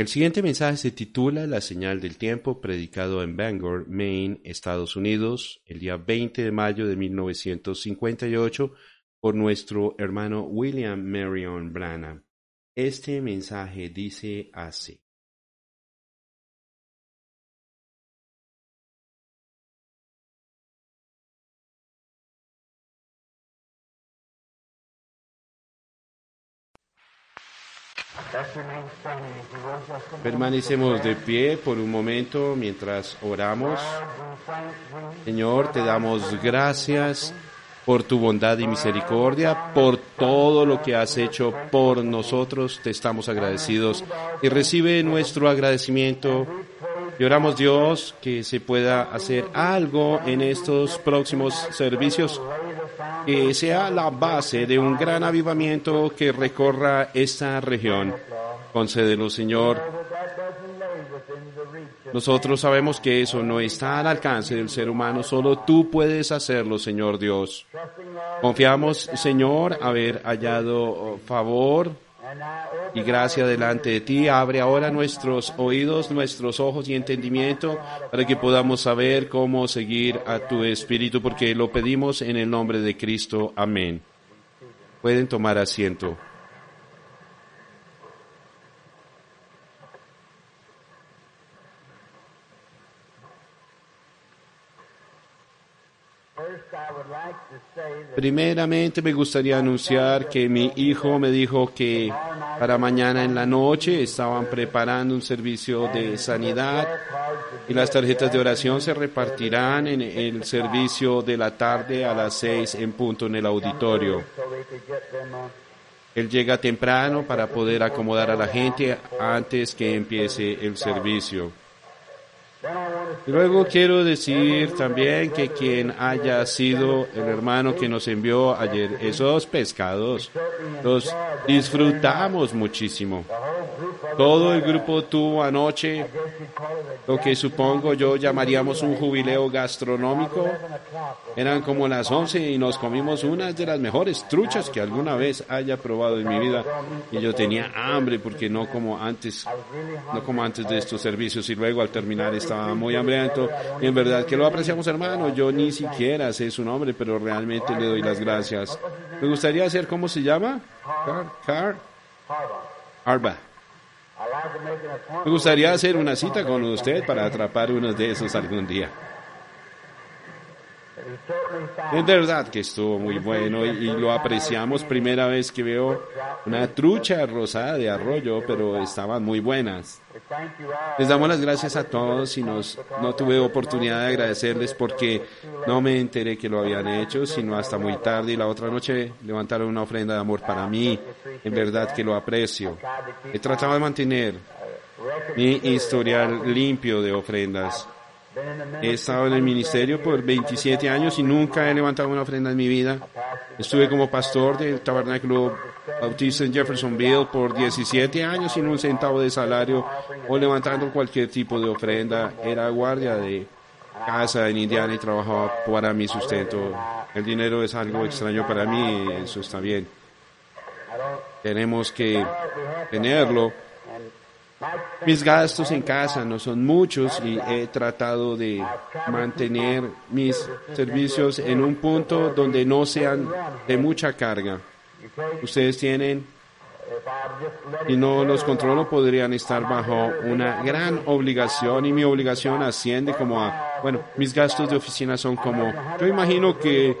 El siguiente mensaje se titula La señal del tiempo, predicado en Bangor, Maine, Estados Unidos, el día 20 de mayo de 1958 por nuestro hermano William Marion Branham. Este mensaje dice así. Permanecemos de pie por un momento mientras oramos. Señor, te damos gracias por tu bondad y misericordia, por todo lo que has hecho por nosotros. Te estamos agradecidos y recibe nuestro agradecimiento. Y oramos Dios que se pueda hacer algo en estos próximos servicios que sea la base de un gran avivamiento que recorra esta región. Concédelo, Señor. Nosotros sabemos que eso no está al alcance del ser humano, solo tú puedes hacerlo, Señor Dios. Confiamos, Señor, haber hallado favor y gracia delante de ti. Abre ahora nuestros oídos, nuestros ojos y entendimiento para que podamos saber cómo seguir a tu Espíritu, porque lo pedimos en el nombre de Cristo. Amén. Pueden tomar asiento. Primeramente me gustaría anunciar que mi hijo me dijo que para mañana en la noche estaban preparando un servicio de sanidad y las tarjetas de oración se repartirán en el servicio de la tarde a las seis en punto en el auditorio. Él llega temprano para poder acomodar a la gente antes que empiece el servicio. Luego quiero decir también que quien haya sido el hermano que nos envió ayer esos pescados, los disfrutamos muchísimo. Todo el grupo tuvo anoche lo que supongo yo llamaríamos un jubileo gastronómico. Eran como las 11 y nos comimos unas de las mejores truchas que alguna vez haya probado en mi vida. Y yo tenía hambre porque no como antes, no como antes de estos servicios y luego al terminar estaba muy hambriento. Y en verdad que lo apreciamos hermano. Yo ni siquiera sé su nombre, pero realmente le doy las gracias. Me gustaría hacer, ¿cómo se llama? Car, Car, Arba. Me gustaría hacer una cita con usted para atrapar uno de esos algún día. Es verdad que estuvo muy bueno y, lo apreciamos. Primera vez que veo una trucha rosada de arroyo, pero estaban muy buenas. Les damos las gracias a todos y nos, no tuve oportunidad de agradecerles porque no me enteré que lo habían hecho, sino hasta muy tarde y la otra noche levantaron una ofrenda de amor para mí. En verdad que lo aprecio. He tratado de mantener mi historial limpio de ofrendas. He estado en el ministerio por 27 años y nunca he levantado una ofrenda en mi vida. Estuve como pastor del Tabernáculo Bautista en Jeffersonville por 17 años sin un centavo de salario o levantando cualquier tipo de ofrenda. Era guardia de casa en Indiana y trabajaba para mi sustento. El dinero es algo extraño para mí eso está bien. Tenemos que tenerlo mis gastos en casa no son muchos y he tratado de mantener mis servicios en un punto donde no sean de mucha carga. Ustedes tienen, y no los controlo, podrían estar bajo una gran obligación y mi obligación asciende como a, bueno, mis gastos de oficina son como, yo imagino que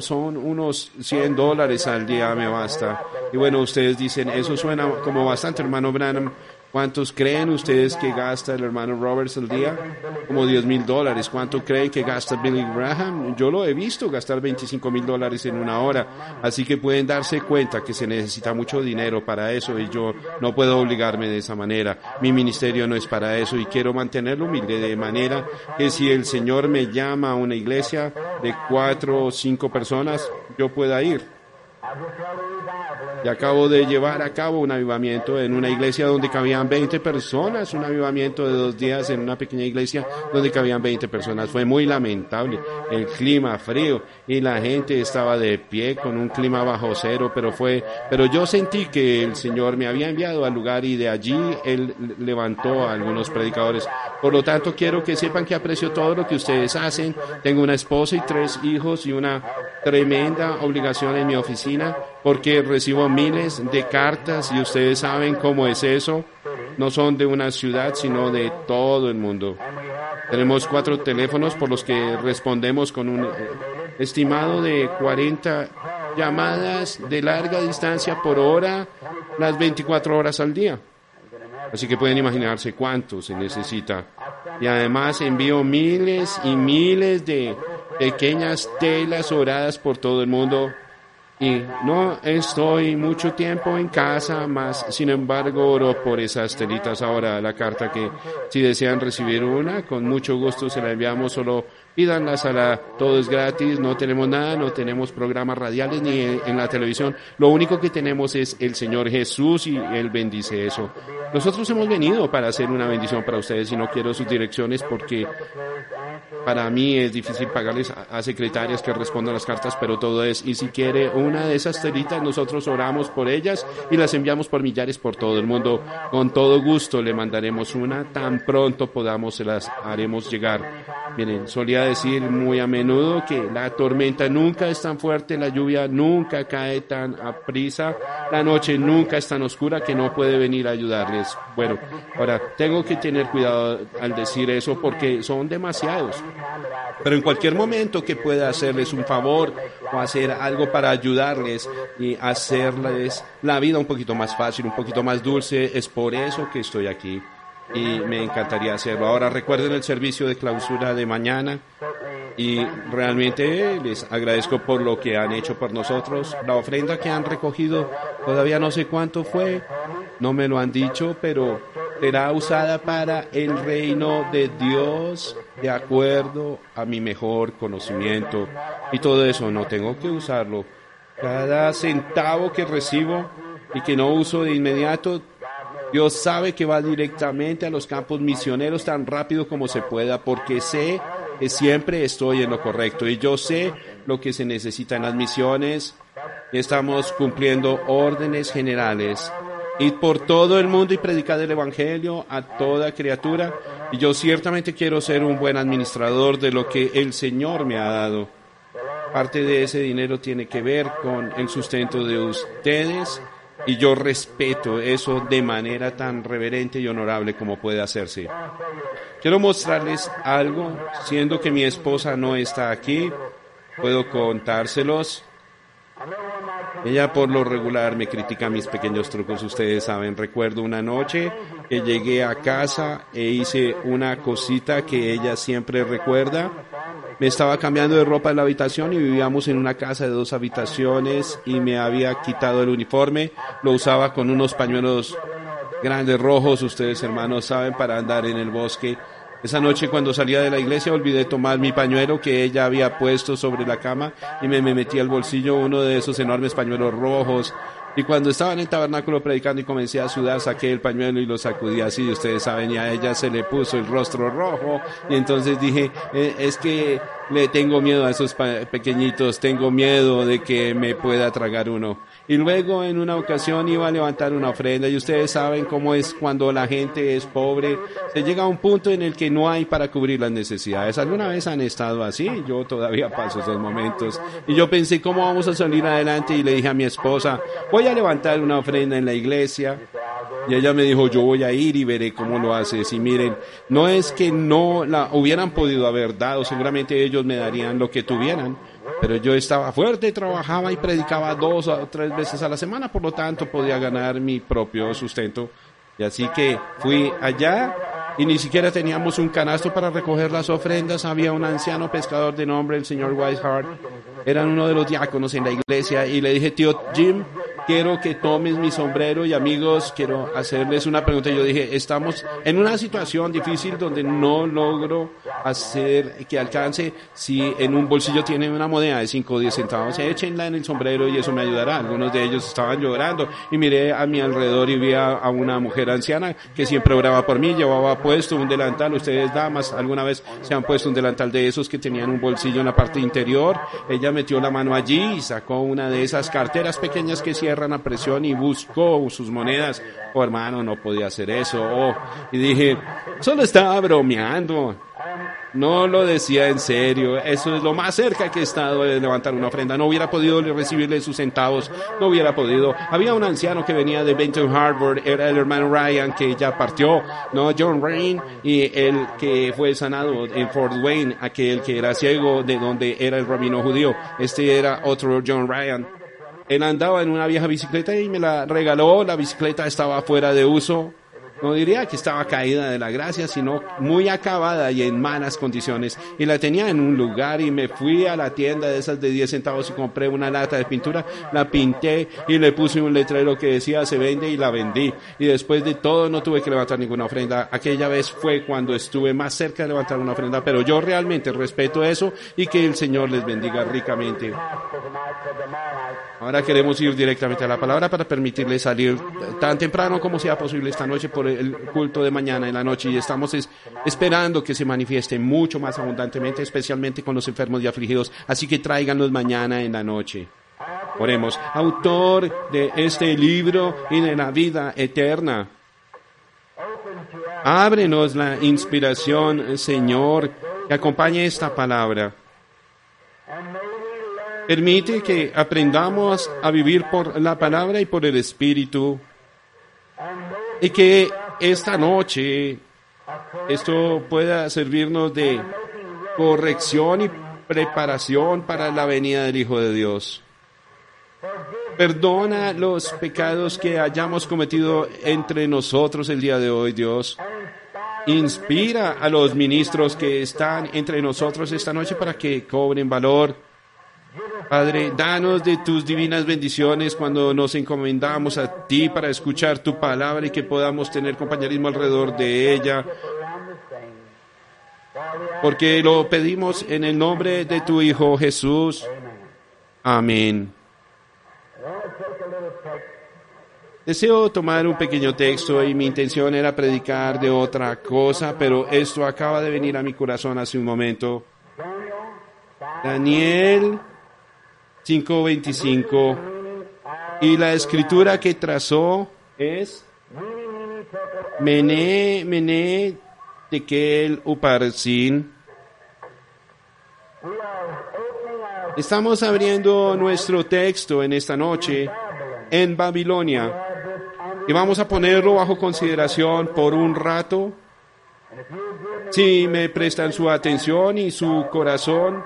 son unos 100 dólares al día, me basta. Y bueno, ustedes dicen, eso suena como bastante, hermano Branham. ¿Cuántos creen ustedes que gasta el hermano Roberts al día? Como 10 mil dólares. ¿Cuánto creen que gasta Billy Graham? Yo lo he visto gastar 25 mil dólares en una hora. Así que pueden darse cuenta que se necesita mucho dinero para eso y yo no puedo obligarme de esa manera. Mi ministerio no es para eso y quiero mantenerlo humilde de manera que si el Señor me llama a una iglesia de cuatro o cinco personas, yo pueda ir. Y acabo de llevar a cabo un avivamiento en una iglesia donde cabían 20 personas, un avivamiento de dos días en una pequeña iglesia donde cabían 20 personas. Fue muy lamentable, el clima frío y la gente estaba de pie con un clima bajo cero, pero fue, pero yo sentí que el Señor me había enviado al lugar y de allí Él levantó a algunos predicadores. Por lo tanto, quiero que sepan que aprecio todo lo que ustedes hacen. Tengo una esposa y tres hijos y una tremenda obligación en mi oficina porque recibo miles de cartas y ustedes saben cómo es eso. No son de una ciudad, sino de todo el mundo. Tenemos cuatro teléfonos por los que respondemos con un estimado de 40 llamadas de larga distancia por hora, las 24 horas al día. Así que pueden imaginarse cuánto se necesita. Y además envío miles y miles de pequeñas telas oradas por todo el mundo. Y no estoy mucho tiempo en casa, más sin embargo oro por esas telitas. Ahora, la carta que si desean recibir una, con mucho gusto se la enviamos, solo a la, todo es gratis, no tenemos nada, no tenemos programas radiales ni en, la televisión, lo único que tenemos es el Señor Jesús y Él bendice eso. Nosotros hemos venido para hacer una bendición para ustedes y no quiero sus direcciones porque para mí es difícil pagarles a, secretarias que respondan las cartas, pero todo es, y si quiere una de esas telitas, nosotros oramos por ellas y las enviamos por millares por todo el mundo. Con todo gusto le mandaremos una, tan pronto podamos se las haremos llegar. Miren, solía decir muy a menudo que la tormenta nunca es tan fuerte, la lluvia nunca cae tan a prisa, la noche nunca es tan oscura que no puede venir a ayudarles. Bueno, ahora tengo que tener cuidado al decir eso porque son demasiados. Pero en cualquier momento que pueda hacerles un favor o hacer algo para ayudarles y hacerles la vida un poquito más fácil, un poquito más dulce, es por eso que estoy aquí y me encantaría hacerlo. Ahora recuerden el servicio de clausura de mañana y realmente les agradezco por lo que han hecho por nosotros. La ofrenda que han recogido, todavía no sé cuánto fue, no me lo han dicho, pero será usada para el reino de Dios de acuerdo a mi mejor conocimiento. Y todo eso no tengo que usarlo. Cada centavo que recibo y que no uso de inmediato, Dios sabe que va directamente a los campos misioneros tan rápido como se pueda, porque sé que siempre estoy en lo correcto y yo sé lo que se necesita en las misiones. Estamos cumpliendo órdenes generales. Ir por todo el mundo y predicar el Evangelio a toda criatura. Y yo ciertamente quiero ser un buen administrador de lo que el Señor me ha dado. Parte de ese dinero tiene que ver con el sustento de ustedes y yo respeto eso de manera tan reverente y honorable como puede hacerse. Quiero mostrarles algo, siendo que mi esposa no está aquí, puedo contárselos. Ella por lo regular me critica mis pequeños trucos, ustedes saben. Recuerdo una noche que llegué a casa e hice una cosita que ella siempre recuerda me estaba cambiando de ropa en la habitación y vivíamos en una casa de dos habitaciones y me había quitado el uniforme, lo usaba con unos pañuelos grandes rojos, ustedes hermanos saben, para andar en el bosque. Esa noche cuando salía de la iglesia olvidé tomar mi pañuelo que ella había puesto sobre la cama y me, me metí al bolsillo uno de esos enormes pañuelos rojos y cuando estaba en el tabernáculo predicando y comencé a sudar, saqué el pañuelo y lo sacudí así. Ustedes saben, y a ella se le puso el rostro rojo. Y entonces dije, eh, es que le tengo miedo a esos pequeñitos, tengo miedo de que me pueda tragar uno. Y luego en una ocasión iba a levantar una ofrenda y ustedes saben cómo es cuando la gente es pobre, se llega a un punto en el que no hay para cubrir las necesidades. ¿Alguna vez han estado así? Yo todavía paso esos momentos. Y yo pensé, ¿cómo vamos a salir adelante? Y le dije a mi esposa, voy a levantar una ofrenda en la iglesia. Y ella me dijo, yo voy a ir y veré cómo lo haces. Y miren, no es que no la hubieran podido haber dado, seguramente ellos me darían lo que tuvieran pero yo estaba fuerte, trabajaba y predicaba dos o tres veces a la semana, por lo tanto podía ganar mi propio sustento. Y así que fui allá y ni siquiera teníamos un canasto para recoger las ofrendas. Había un anciano pescador de nombre el señor Weishart. Eran uno de los diáconos en la iglesia y le dije, tío Jim, quiero que tomes mi sombrero y amigos, quiero hacerles una pregunta. Yo dije, estamos en una situación difícil donde no logro hacer que alcance. Si en un bolsillo tienen una moneda de 5 o 10 centavos, échenla en el sombrero y eso me ayudará. Algunos de ellos estaban llorando y miré a mi alrededor y vi a, una mujer anciana que siempre oraba por mí, llevaba puesto un delantal. Ustedes, damas, alguna vez se han puesto un delantal de esos que tenían un bolsillo en la parte interior. Ella metió la mano allí y sacó una de esas carteras pequeñas que cierran a presión y buscó sus monedas. Oh, hermano, no podía hacer eso. Oh, y dije, solo estaba bromeando. No lo decía en serio. Eso es lo más cerca que he estado de levantar una ofrenda. No hubiera podido recibirle sus centavos. No hubiera podido. Había un anciano que venía de Benton Harbor. Era el hermano Ryan que ya partió. No, John Rain. Y el que fue sanado en Fort Wayne. Aquel que era ciego de donde era el rabino judío. Este era otro John Ryan. Él andaba en una vieja bicicleta y me la regaló. La bicicleta estaba fuera de uso no diría que estaba caída de la gracia, sino muy acabada y en malas condiciones. Y la tenía en un lugar y me fui a la tienda de esas de 10 centavos y compré una lata de pintura, la pinté y le puse un letrero que decía se vende y la vendí. Y después de todo no tuve que levantar ninguna ofrenda. Aquella vez fue cuando estuve más cerca de levantar una ofrenda, pero yo realmente respeto eso y que el Señor les bendiga ricamente. Ahora queremos ir directamente a la palabra para permitirles salir tan temprano como sea posible esta noche por el culto de mañana en la noche y estamos esperando que se manifieste mucho más abundantemente, especialmente con los enfermos y afligidos. Así que tráiganlos mañana en la noche. Oremos, autor de este libro y de la vida eterna. Ábrenos la inspiración, Señor, que acompañe esta palabra. Permite que aprendamos a vivir por la palabra y por el Espíritu y que esta noche esto pueda servirnos de corrección y preparación para la venida del Hijo de Dios. Perdona los pecados que hayamos cometido entre nosotros el día de hoy, Dios. Inspira a los ministros que están entre nosotros esta noche para que cobren valor Padre, danos de tus divinas bendiciones cuando nos encomendamos a ti para escuchar tu palabra y que podamos tener compañerismo alrededor de ella. Porque lo pedimos en el nombre de tu Hijo Jesús. Amén. Deseo tomar un pequeño texto y mi intención era predicar de otra cosa, pero esto acaba de venir a mi corazón hace un momento. Daniel 5.25. Y la escritura que trazó es Mené, Mené, Tekel, Uparsin. Estamos abriendo nuestro texto en esta noche en Babilonia y vamos a ponerlo bajo consideración por un rato. Si me prestan su atención y su corazón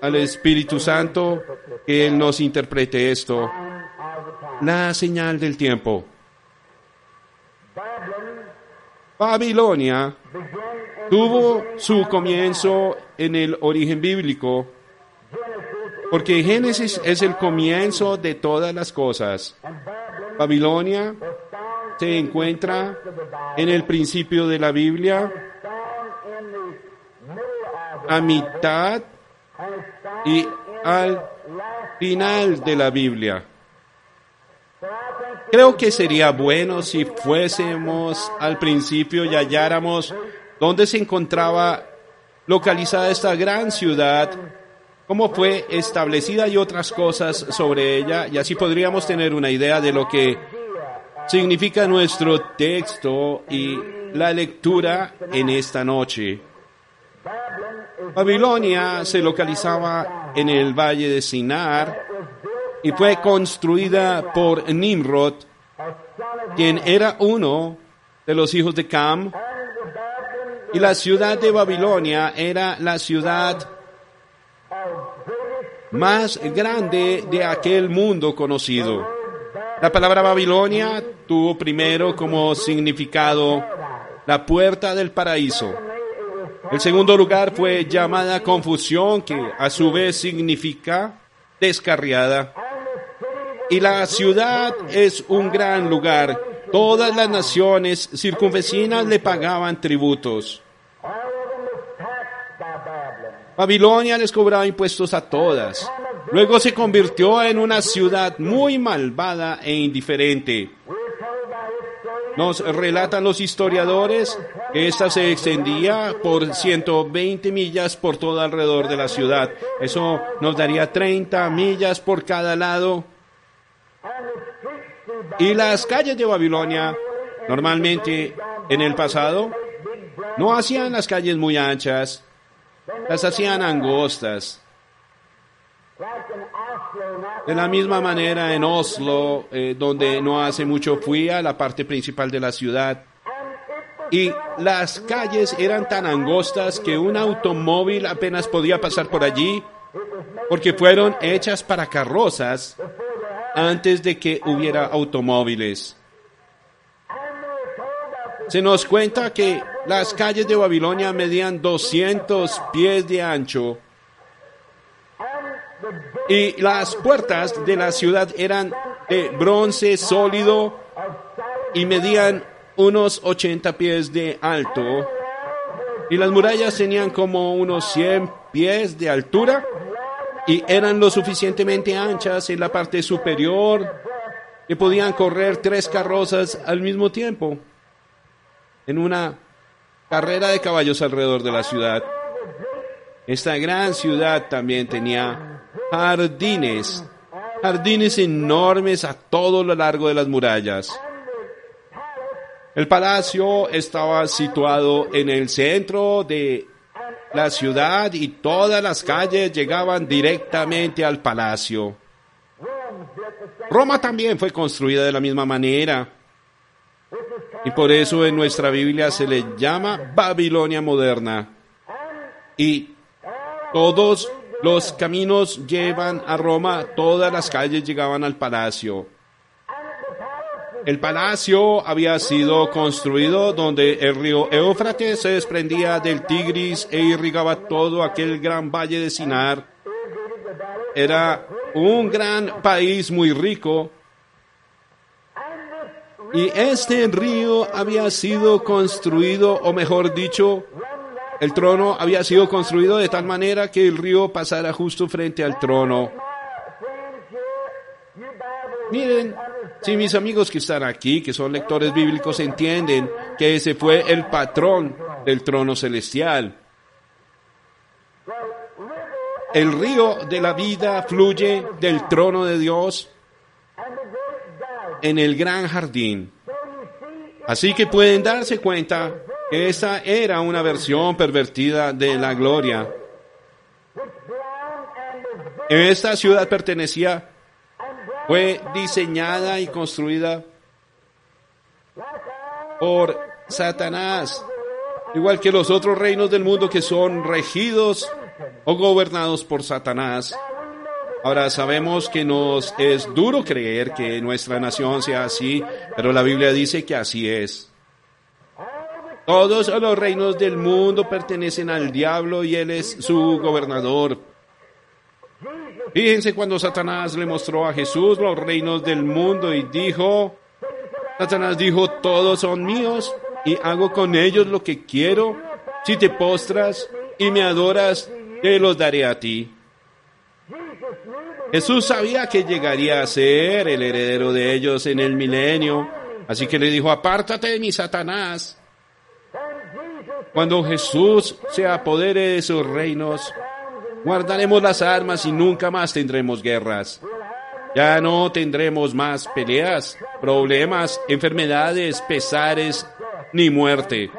al Espíritu Santo, que Él nos interprete esto. La señal del tiempo. Babilonia tuvo su comienzo en el origen bíblico, porque Génesis es el comienzo de todas las cosas. Babilonia se encuentra en el principio de la Biblia, a mitad y al final de la Biblia. Creo que sería bueno si fuésemos al principio y halláramos dónde se encontraba localizada esta gran ciudad, cómo fue establecida y otras cosas sobre ella, y así podríamos tener una idea de lo que significa nuestro texto y la lectura en esta noche. Babilonia se localizaba en el valle de Sinar y fue construida por Nimrod, quien era uno de los hijos de Cam. Y la ciudad de Babilonia era la ciudad más grande de aquel mundo conocido. La palabra Babilonia tuvo primero como significado la puerta del paraíso. El segundo lugar fue llamada confusión, que a su vez significa descarriada. Y la ciudad es un gran lugar. Todas las naciones circunvecinas le pagaban tributos. Babilonia les cobraba impuestos a todas. Luego se convirtió en una ciudad muy malvada e indiferente. Nos relatan los historiadores que esta se extendía por 120 millas por todo alrededor de la ciudad. Eso nos daría 30 millas por cada lado. Y las calles de Babilonia, normalmente en el pasado, no hacían las calles muy anchas, las hacían angostas. De la misma manera en Oslo, eh, donde no hace mucho fui a la parte principal de la ciudad. Y las calles eran tan angostas que un automóvil apenas podía pasar por allí porque fueron hechas para carrozas antes de que hubiera automóviles. Se nos cuenta que las calles de Babilonia medían 200 pies de ancho y las puertas de la ciudad eran de bronce sólido y medían unos 80 pies de alto. Y las murallas tenían como unos 100 pies de altura y eran lo suficientemente anchas en la parte superior que podían correr tres carrozas al mismo tiempo en una carrera de caballos alrededor de la ciudad. Esta gran ciudad también tenía jardines, jardines enormes a todo lo largo de las murallas. El palacio estaba situado en el centro de la ciudad y todas las calles llegaban directamente al palacio. Roma también fue construida de la misma manera. Y por eso en nuestra Biblia se le llama Babilonia moderna. Y todos los caminos llevan a Roma, todas las calles llegaban al palacio. El palacio había sido construido donde el río Éufrates se desprendía del Tigris e irrigaba todo aquel gran valle de Sinar. Era un gran país muy rico y este río había sido construido, o mejor dicho, el trono había sido construido de tal manera que el río pasara justo frente al trono. Miren, si mis amigos que están aquí, que son lectores bíblicos, entienden que ese fue el patrón del trono celestial. El río de la vida fluye del trono de Dios en el gran jardín. Así que pueden darse cuenta esa era una versión pervertida de la gloria. Esta ciudad pertenecía, fue diseñada y construida por Satanás, igual que los otros reinos del mundo que son regidos o gobernados por Satanás. Ahora sabemos que nos es duro creer que nuestra nación sea así, pero la Biblia dice que así es. Todos los reinos del mundo pertenecen al diablo y él es su gobernador. Fíjense cuando Satanás le mostró a Jesús los reinos del mundo y dijo, Satanás dijo, todos son míos y hago con ellos lo que quiero. Si te postras y me adoras, te los daré a ti. Jesús sabía que llegaría a ser el heredero de ellos en el milenio, así que le dijo, apártate de mi Satanás. Cuando Jesús se apodere de sus reinos, guardaremos las armas y nunca más tendremos guerras. Ya no tendremos más peleas, problemas, enfermedades, pesares, ni muerte.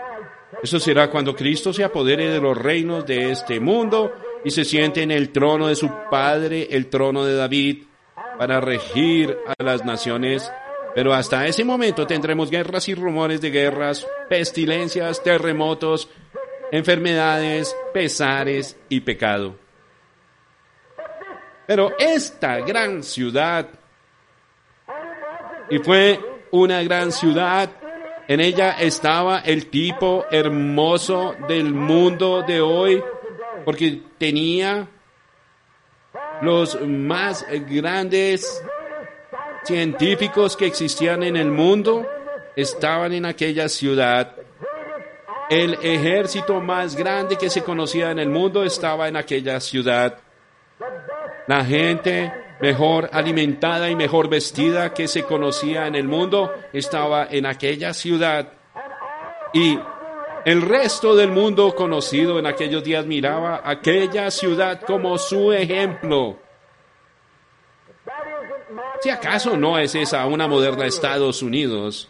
Eso será cuando Cristo se apodere de los reinos de este mundo y se siente en el trono de su Padre, el trono de David, para regir a las naciones. Pero hasta ese momento tendremos guerras y rumores de guerras, pestilencias, terremotos, enfermedades, pesares y pecado. Pero esta gran ciudad, y fue una gran ciudad, en ella estaba el tipo hermoso del mundo de hoy, porque tenía los más grandes científicos que existían en el mundo estaban en aquella ciudad. El ejército más grande que se conocía en el mundo estaba en aquella ciudad. La gente mejor alimentada y mejor vestida que se conocía en el mundo estaba en aquella ciudad. Y el resto del mundo conocido en aquellos días miraba aquella ciudad como su ejemplo. Si acaso no es esa una moderna Estados Unidos,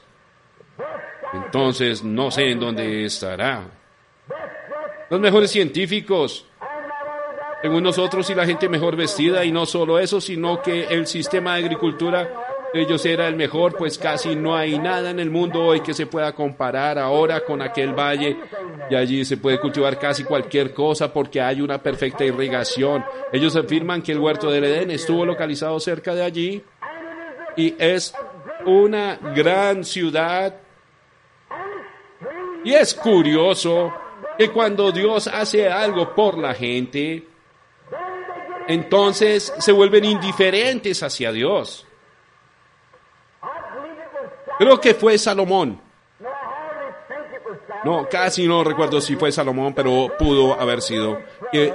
entonces no sé en dónde estará. Los mejores científicos, según nosotros, y la gente mejor vestida, y no solo eso, sino que el sistema de agricultura ellos era el mejor, pues casi no hay nada en el mundo hoy que se pueda comparar ahora con aquel valle, y allí se puede cultivar casi cualquier cosa porque hay una perfecta irrigación. Ellos afirman que el huerto del Edén estuvo localizado cerca de allí, y es una gran ciudad y es curioso que cuando Dios hace algo por la gente, entonces se vuelven indiferentes hacia Dios. Creo que fue Salomón. No, casi no recuerdo si fue Salomón, pero pudo haber sido. Que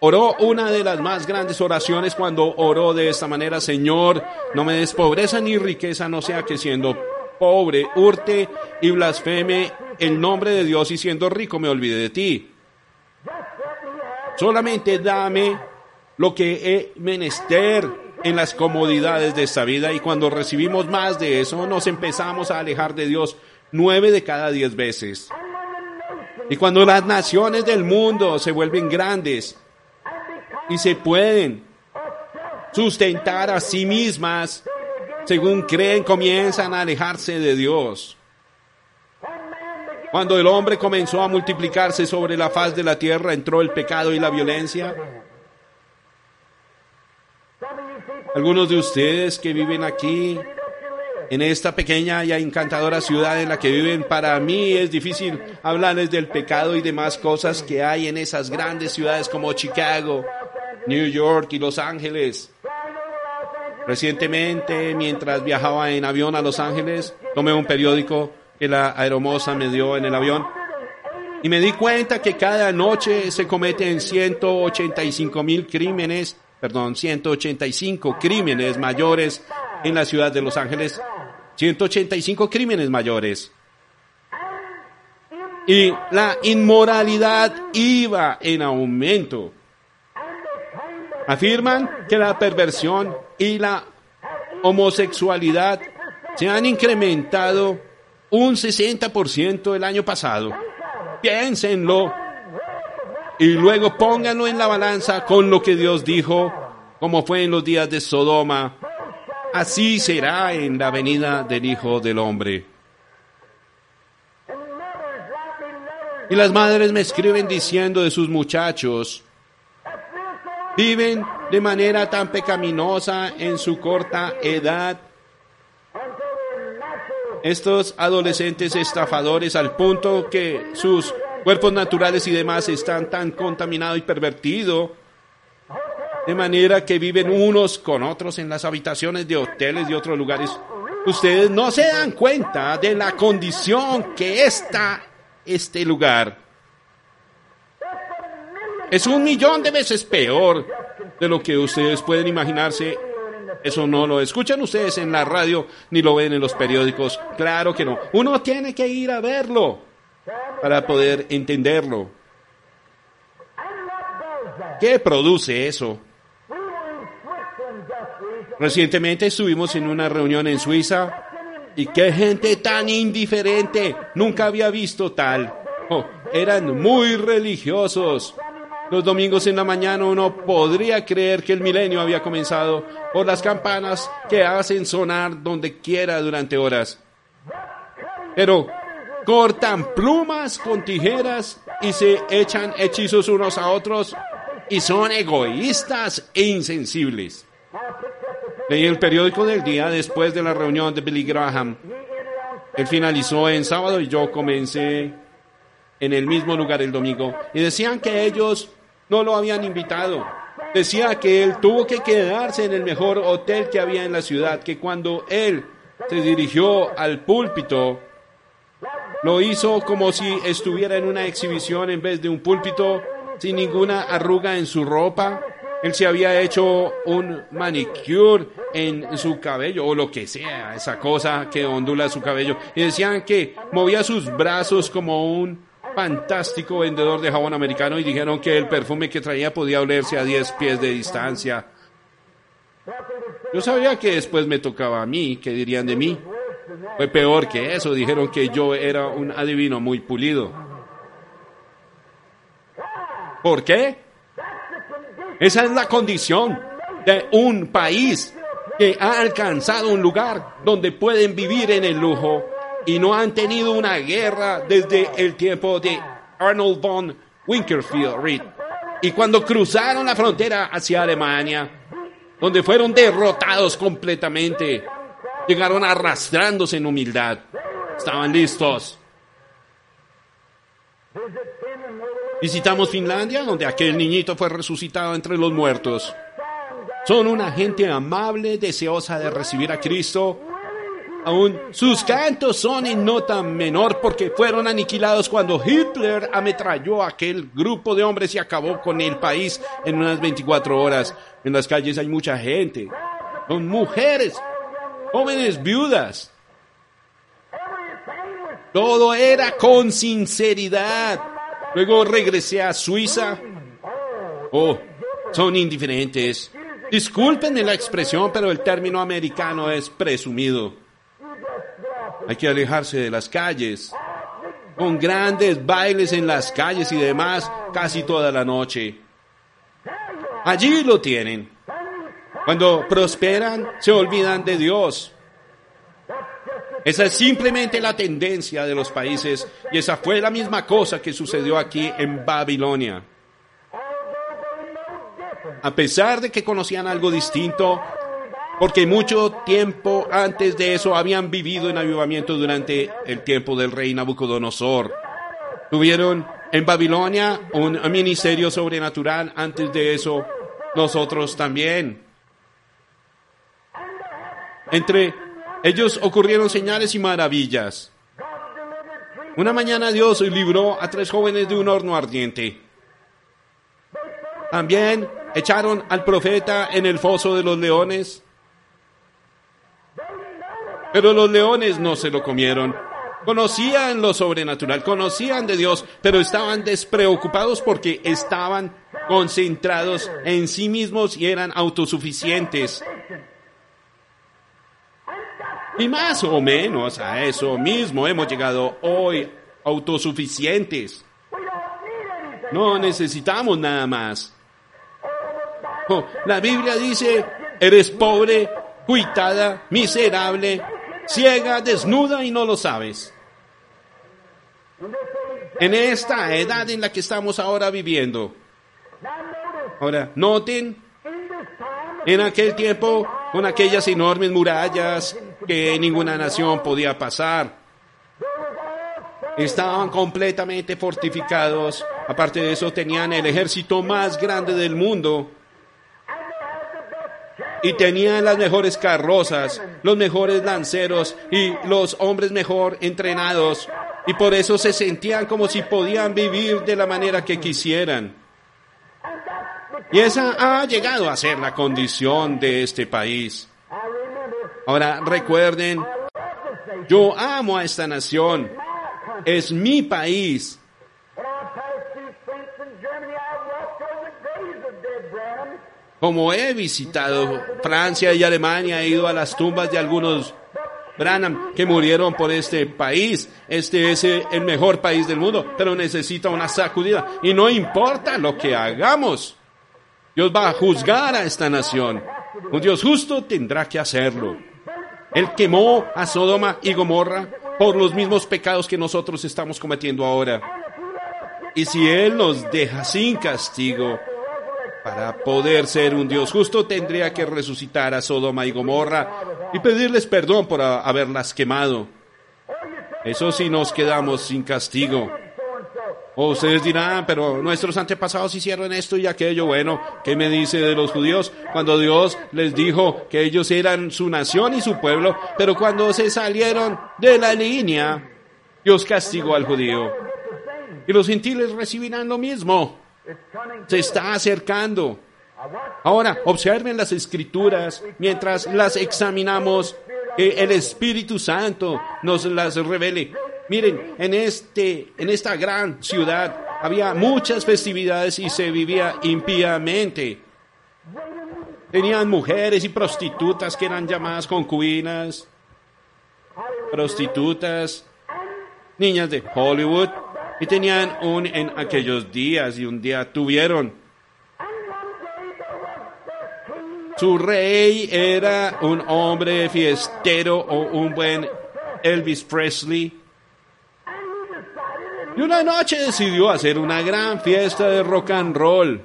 oró una de las más grandes oraciones cuando oró de esta manera, Señor, no me des pobreza ni riqueza, no sea que siendo pobre, hurte y blasfeme el nombre de Dios y siendo rico me olvide de ti. Solamente dame lo que he menester en las comodidades de esta vida y cuando recibimos más de eso nos empezamos a alejar de Dios nueve de cada diez veces. Y cuando las naciones del mundo se vuelven grandes y se pueden sustentar a sí mismas, según creen, comienzan a alejarse de Dios. Cuando el hombre comenzó a multiplicarse sobre la faz de la tierra, entró el pecado y la violencia. Algunos de ustedes que viven aquí, en esta pequeña y encantadora ciudad en la que viven, para mí es difícil hablarles del pecado y demás cosas que hay en esas grandes ciudades como Chicago, New York y Los Ángeles. Recientemente, mientras viajaba en avión a Los Ángeles, tomé un periódico que la aeromoza me dio en el avión y me di cuenta que cada noche se cometen 185 mil crímenes, perdón, 185 crímenes mayores en la ciudad de Los Ángeles. 185 crímenes mayores. Y la inmoralidad iba en aumento. Afirman que la perversión y la homosexualidad se han incrementado un 60% el año pasado. Piénsenlo y luego pónganlo en la balanza con lo que Dios dijo, como fue en los días de Sodoma. Así será en la venida del Hijo del Hombre. Y las madres me escriben diciendo de sus muchachos, viven de manera tan pecaminosa en su corta edad. Estos adolescentes estafadores al punto que sus cuerpos naturales y demás están tan contaminados y pervertidos, de manera que viven unos con otros en las habitaciones de hoteles y otros lugares. Ustedes no se dan cuenta de la condición que está este lugar. Es un millón de veces peor de lo que ustedes pueden imaginarse. Eso no lo escuchan ustedes en la radio ni lo ven en los periódicos. Claro que no. Uno tiene que ir a verlo para poder entenderlo. ¿Qué produce eso? Recientemente estuvimos en una reunión en Suiza y qué gente tan indiferente. Nunca había visto tal. Oh, eran muy religiosos. Los domingos en la mañana uno podría creer que el milenio había comenzado por las campanas que hacen sonar donde quiera durante horas. Pero cortan plumas con tijeras y se echan hechizos unos a otros y son egoístas e insensibles. Leí el periódico del día después de la reunión de Billy Graham. Él finalizó en sábado y yo comencé en el mismo lugar el domingo. Y decían que ellos no lo habían invitado. decía que él tuvo que quedarse en el mejor hotel que había en la ciudad, que cuando él se dirigió al púlpito, lo hizo como si estuviera en una exhibición en vez de un púlpito, sin ninguna arruga en su ropa. Él se había hecho un manicure en su cabello o lo que sea, esa cosa que ondula su cabello. Y decían que movía sus brazos como un fantástico vendedor de jabón americano y dijeron que el perfume que traía podía olerse a 10 pies de distancia. Yo sabía que después me tocaba a mí, ¿qué dirían de mí? Fue peor que eso, dijeron que yo era un adivino muy pulido. ¿Por qué? Esa es la condición de un país que ha alcanzado un lugar donde pueden vivir en el lujo y no han tenido una guerra desde el tiempo de Arnold von Winkelfield Reed. Y cuando cruzaron la frontera hacia Alemania, donde fueron derrotados completamente, llegaron arrastrándose en humildad. Estaban listos. Visitamos Finlandia, donde aquel niñito fue resucitado entre los muertos. Son una gente amable, deseosa de recibir a Cristo. Aún sus cantos son en nota menor porque fueron aniquilados cuando Hitler ametralló a aquel grupo de hombres y acabó con el país en unas 24 horas. En las calles hay mucha gente. Son mujeres, jóvenes viudas. Todo era con sinceridad. Luego regresé a Suiza. Oh, son indiferentes. Discúlpenme la expresión, pero el término americano es presumido. Hay que alejarse de las calles. Con grandes bailes en las calles y demás casi toda la noche. Allí lo tienen. Cuando prosperan, se olvidan de Dios. Esa es simplemente la tendencia de los países y esa fue la misma cosa que sucedió aquí en Babilonia. A pesar de que conocían algo distinto, porque mucho tiempo antes de eso habían vivido en avivamiento durante el tiempo del rey Nabucodonosor. Tuvieron en Babilonia un ministerio sobrenatural, antes de eso nosotros también. Entre ellos ocurrieron señales y maravillas. Una mañana Dios libró a tres jóvenes de un horno ardiente. También echaron al profeta en el foso de los leones. Pero los leones no se lo comieron. Conocían lo sobrenatural, conocían de Dios, pero estaban despreocupados porque estaban concentrados en sí mismos y eran autosuficientes. Y más o menos a eso mismo hemos llegado hoy, autosuficientes. No necesitamos nada más. Oh, la Biblia dice, eres pobre, cuitada, miserable, ciega, desnuda y no lo sabes. En esta edad en la que estamos ahora viviendo. Ahora, noten, en aquel tiempo, con aquellas enormes murallas que ninguna nación podía pasar, estaban completamente fortificados. Aparte de eso, tenían el ejército más grande del mundo y tenían las mejores carrozas, los mejores lanceros y los hombres mejor entrenados. Y por eso se sentían como si podían vivir de la manera que quisieran. Y esa ha llegado a ser la condición de este país. Ahora recuerden, yo amo a esta nación. Es mi país. Como he visitado Francia y Alemania, he ido a las tumbas de algunos Branham que murieron por este país. Este es el mejor país del mundo, pero necesita una sacudida. Y no importa lo que hagamos. Dios va a juzgar a esta nación. Un Dios justo tendrá que hacerlo. Él quemó a Sodoma y Gomorra por los mismos pecados que nosotros estamos cometiendo ahora. Y si Él nos deja sin castigo, para poder ser un Dios justo tendría que resucitar a Sodoma y Gomorra y pedirles perdón por haberlas quemado. Eso sí nos quedamos sin castigo. O ustedes dirán, pero nuestros antepasados hicieron esto y aquello. Bueno, ¿qué me dice de los judíos? Cuando Dios les dijo que ellos eran su nación y su pueblo, pero cuando se salieron de la línea, Dios castigó al judío. Y los gentiles recibirán lo mismo. Se está acercando. Ahora, observen las escrituras mientras las examinamos, que el Espíritu Santo nos las revele. Miren, en, este, en esta gran ciudad había muchas festividades y se vivía impíamente. Tenían mujeres y prostitutas que eran llamadas concubinas, prostitutas, niñas de Hollywood, y tenían un en aquellos días y un día tuvieron Su rey era un hombre fiestero o un buen Elvis Presley. Y una noche decidió hacer una gran fiesta de rock and roll.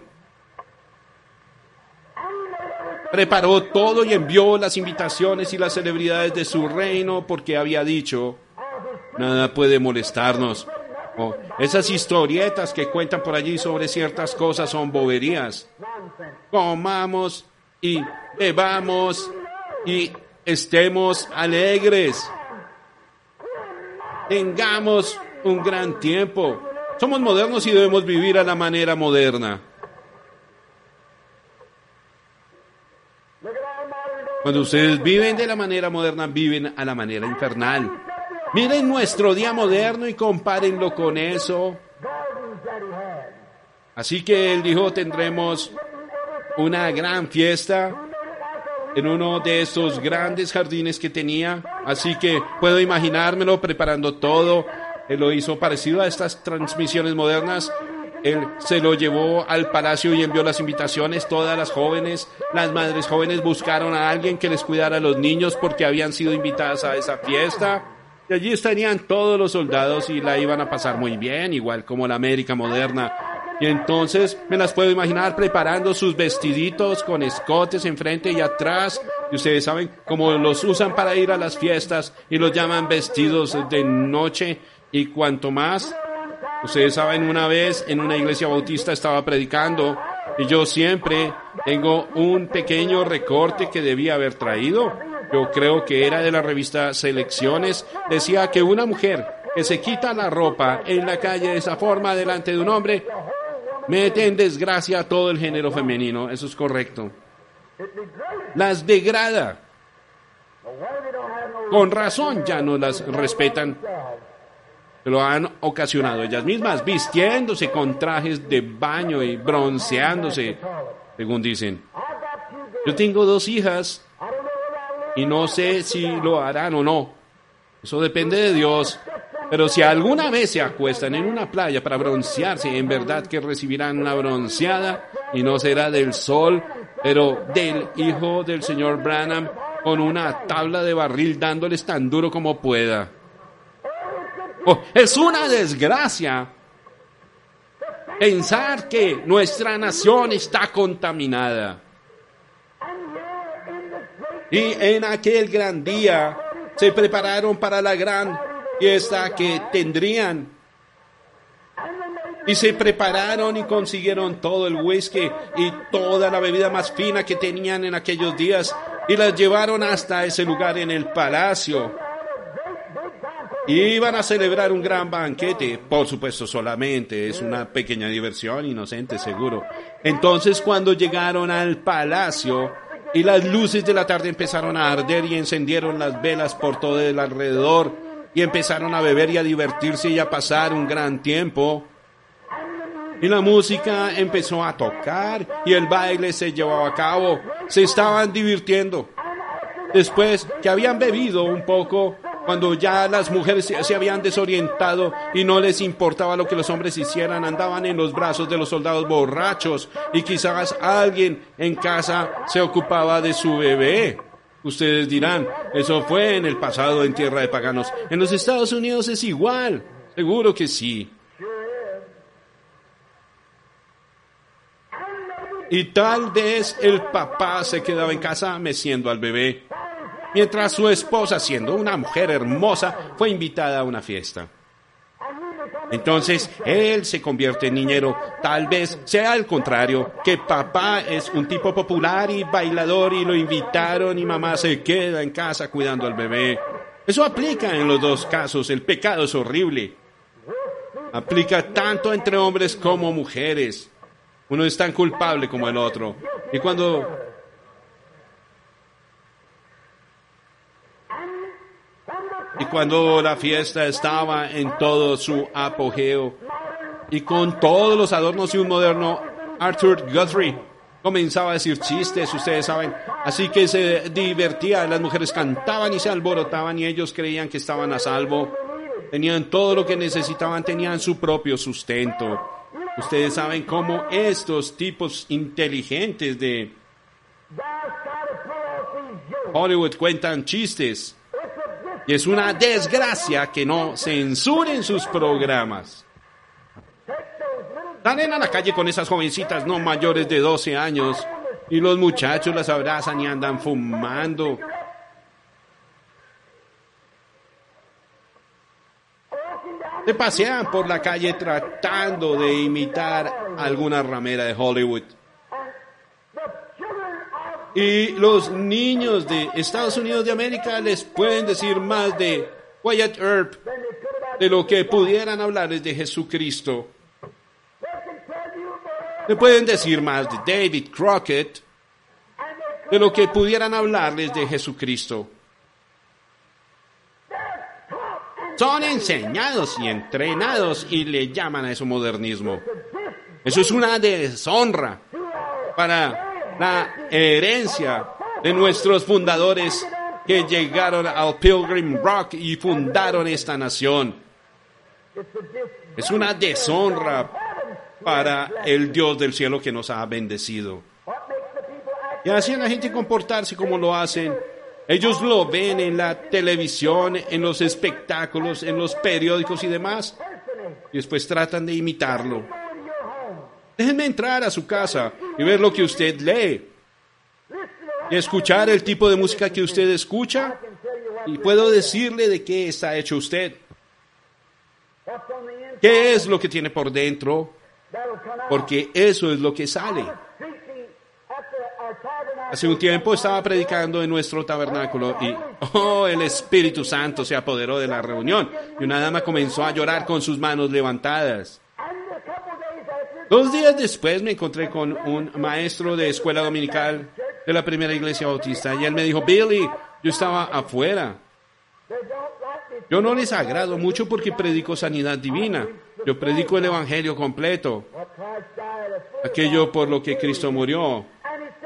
Preparó todo y envió las invitaciones y las celebridades de su reino porque había dicho, nada puede molestarnos. Esas historietas que cuentan por allí sobre ciertas cosas son boberías. Comamos y bebamos y estemos alegres. Tengamos un gran tiempo. Somos modernos y debemos vivir a la manera moderna. Cuando ustedes viven de la manera moderna, viven a la manera infernal. Miren nuestro día moderno y compárenlo con eso. Así que él dijo, tendremos una gran fiesta en uno de estos grandes jardines que tenía. Así que puedo imaginármelo preparando todo. Él lo hizo parecido a estas transmisiones modernas. Él se lo llevó al palacio y envió las invitaciones. Todas las jóvenes, las madres jóvenes buscaron a alguien que les cuidara a los niños porque habían sido invitadas a esa fiesta. Y allí estarían todos los soldados y la iban a pasar muy bien, igual como la América moderna. Y entonces me las puedo imaginar preparando sus vestiditos con escotes enfrente y atrás. Y ustedes saben cómo los usan para ir a las fiestas y los llaman vestidos de noche. Y cuanto más, ustedes saben, una vez en una iglesia bautista estaba predicando y yo siempre tengo un pequeño recorte que debía haber traído. Yo creo que era de la revista Selecciones. Decía que una mujer que se quita la ropa en la calle de esa forma delante de un hombre mete en desgracia a todo el género femenino. Eso es correcto. Las degrada. Con razón ya no las respetan. Lo han ocasionado ellas mismas, vistiéndose con trajes de baño y bronceándose, según dicen. Yo tengo dos hijas y no sé si lo harán o no. Eso depende de Dios. Pero si alguna vez se acuestan en una playa para broncearse, en verdad que recibirán una bronceada y no será del sol, pero del hijo del señor Branham con una tabla de barril dándoles tan duro como pueda. Es una desgracia pensar que nuestra nación está contaminada. Y en aquel gran día se prepararon para la gran fiesta que tendrían. Y se prepararon y consiguieron todo el whisky y toda la bebida más fina que tenían en aquellos días y las llevaron hasta ese lugar en el palacio. Iban a celebrar un gran banquete, por supuesto solamente, es una pequeña diversión inocente seguro. Entonces cuando llegaron al palacio y las luces de la tarde empezaron a arder y encendieron las velas por todo el alrededor y empezaron a beber y a divertirse y a pasar un gran tiempo. Y la música empezó a tocar y el baile se llevaba a cabo. Se estaban divirtiendo. Después que habían bebido un poco, cuando ya las mujeres se, habían desorientado y no les importaba lo que los hombres hicieran, andaban en los brazos de los soldados borrachos y quizás alguien en casa se ocupaba de su bebé. Ustedes dirán, eso fue en el pasado en tierra de paganos. En los Estados Unidos es igual. Seguro que sí. Y tal vez el papá se quedaba en casa meciendo al bebé, mientras su esposa, siendo una mujer hermosa, fue invitada a una fiesta. Entonces él se convierte en niñero. Tal vez sea al contrario, que papá es un tipo popular y bailador y lo invitaron y mamá se queda en casa cuidando al bebé. Eso aplica en los dos casos. El pecado es horrible. Aplica tanto entre hombres como mujeres. Uno es tan culpable como el otro. Y cuando y cuando la fiesta estaba en todo su apogeo y con todos los adornos y un moderno Arthur Guthrie comenzaba a decir chistes, ustedes saben, así que se divertía, las mujeres cantaban y se alborotaban y ellos creían que estaban a salvo, tenían todo lo que necesitaban, tenían su propio sustento. Ustedes saben cómo estos tipos inteligentes de Hollywood cuentan chistes. Y es una desgracia que no censuren sus programas. Salen a la calle con esas jovencitas no mayores de 12 años y los muchachos las abrazan y andan fumando. Se pasean por la calle tratando de imitar alguna ramera de Hollywood. Y los niños de Estados Unidos de América les pueden decir más de Wyatt Earp de lo que pudieran hablarles de Jesucristo. Le pueden decir más de David Crockett de lo que pudieran hablarles de Jesucristo. Son enseñados y entrenados y le llaman a eso modernismo. Eso es una deshonra para la herencia de nuestros fundadores que llegaron al Pilgrim Rock y fundaron esta nación. Es una deshonra para el Dios del cielo que nos ha bendecido. Y así la gente comportarse como lo hacen. Ellos lo ven en la televisión, en los espectáculos, en los periódicos y demás. Y después tratan de imitarlo. Déjenme entrar a su casa y ver lo que usted lee. Y escuchar el tipo de música que usted escucha. Y puedo decirle de qué está hecho usted. ¿Qué es lo que tiene por dentro? Porque eso es lo que sale. Hace un tiempo estaba predicando en nuestro tabernáculo y, oh, el Espíritu Santo se apoderó de la reunión y una dama comenzó a llorar con sus manos levantadas. Dos días después me encontré con un maestro de escuela dominical de la primera iglesia bautista y él me dijo, Billy, yo estaba afuera. Yo no les agrado mucho porque predico sanidad divina. Yo predico el Evangelio completo. Aquello por lo que Cristo murió.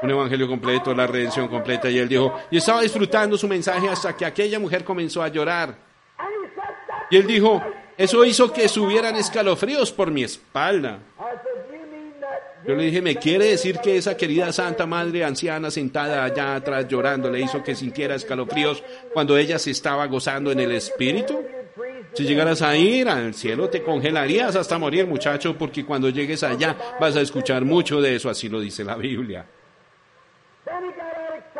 Un Evangelio completo, la redención completa. Y él dijo, y estaba disfrutando su mensaje hasta que aquella mujer comenzó a llorar. Y él dijo, eso hizo que subieran escalofríos por mi espalda. Yo le dije, ¿me quiere decir que esa querida Santa Madre anciana sentada allá atrás llorando le hizo que sintiera escalofríos cuando ella se estaba gozando en el Espíritu? Si llegaras a ir al cielo te congelarías hasta morir, muchacho, porque cuando llegues allá vas a escuchar mucho de eso, así lo dice la Biblia.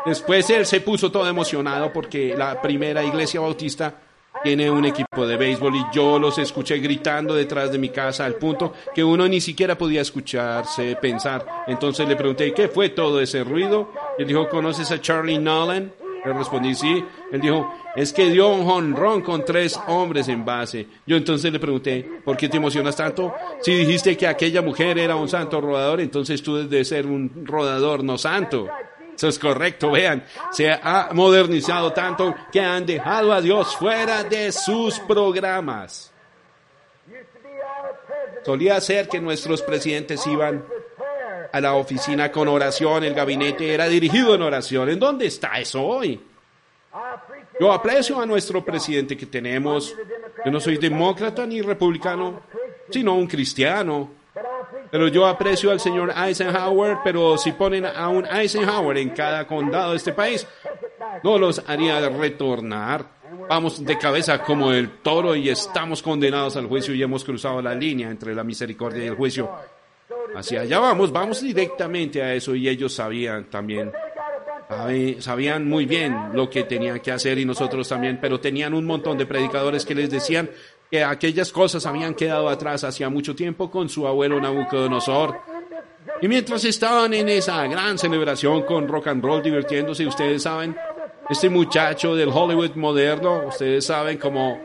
Después él se puso todo emocionado porque la primera iglesia bautista tiene un equipo de béisbol y yo los escuché gritando detrás de mi casa al punto que uno ni siquiera podía escucharse pensar. Entonces le pregunté, ¿qué fue todo ese ruido? Él dijo, ¿conoces a Charlie Nolan? Le respondí, sí. Él dijo, es que dio un jonrón con tres hombres en base. Yo entonces le pregunté, ¿por qué te emocionas tanto? Si dijiste que aquella mujer era un santo rodador, entonces tú debes de ser un rodador no santo. Eso es correcto, vean, se ha modernizado tanto que han dejado a Dios fuera de sus programas. Solía ser que nuestros presidentes iban a la oficina con oración, el gabinete era dirigido en oración. ¿En dónde está eso hoy? Yo aprecio a nuestro presidente que tenemos. Yo no soy demócrata ni republicano, sino un cristiano. Pero yo aprecio al señor Eisenhower, pero si ponen a un Eisenhower en cada condado de este país, no los haría retornar. Vamos de cabeza como el toro y estamos condenados al juicio y hemos cruzado la línea entre la misericordia y el juicio. Hacia allá vamos, vamos directamente a eso y ellos sabían también. Sabían muy bien lo que tenían que hacer y nosotros también, pero tenían un montón de predicadores que les decían que aquellas cosas habían quedado atrás hacía mucho tiempo con su abuelo Nabucodonosor. Y mientras estaban en esa gran celebración con rock and roll, divirtiéndose, ustedes saben, este muchacho del Hollywood moderno, ustedes saben como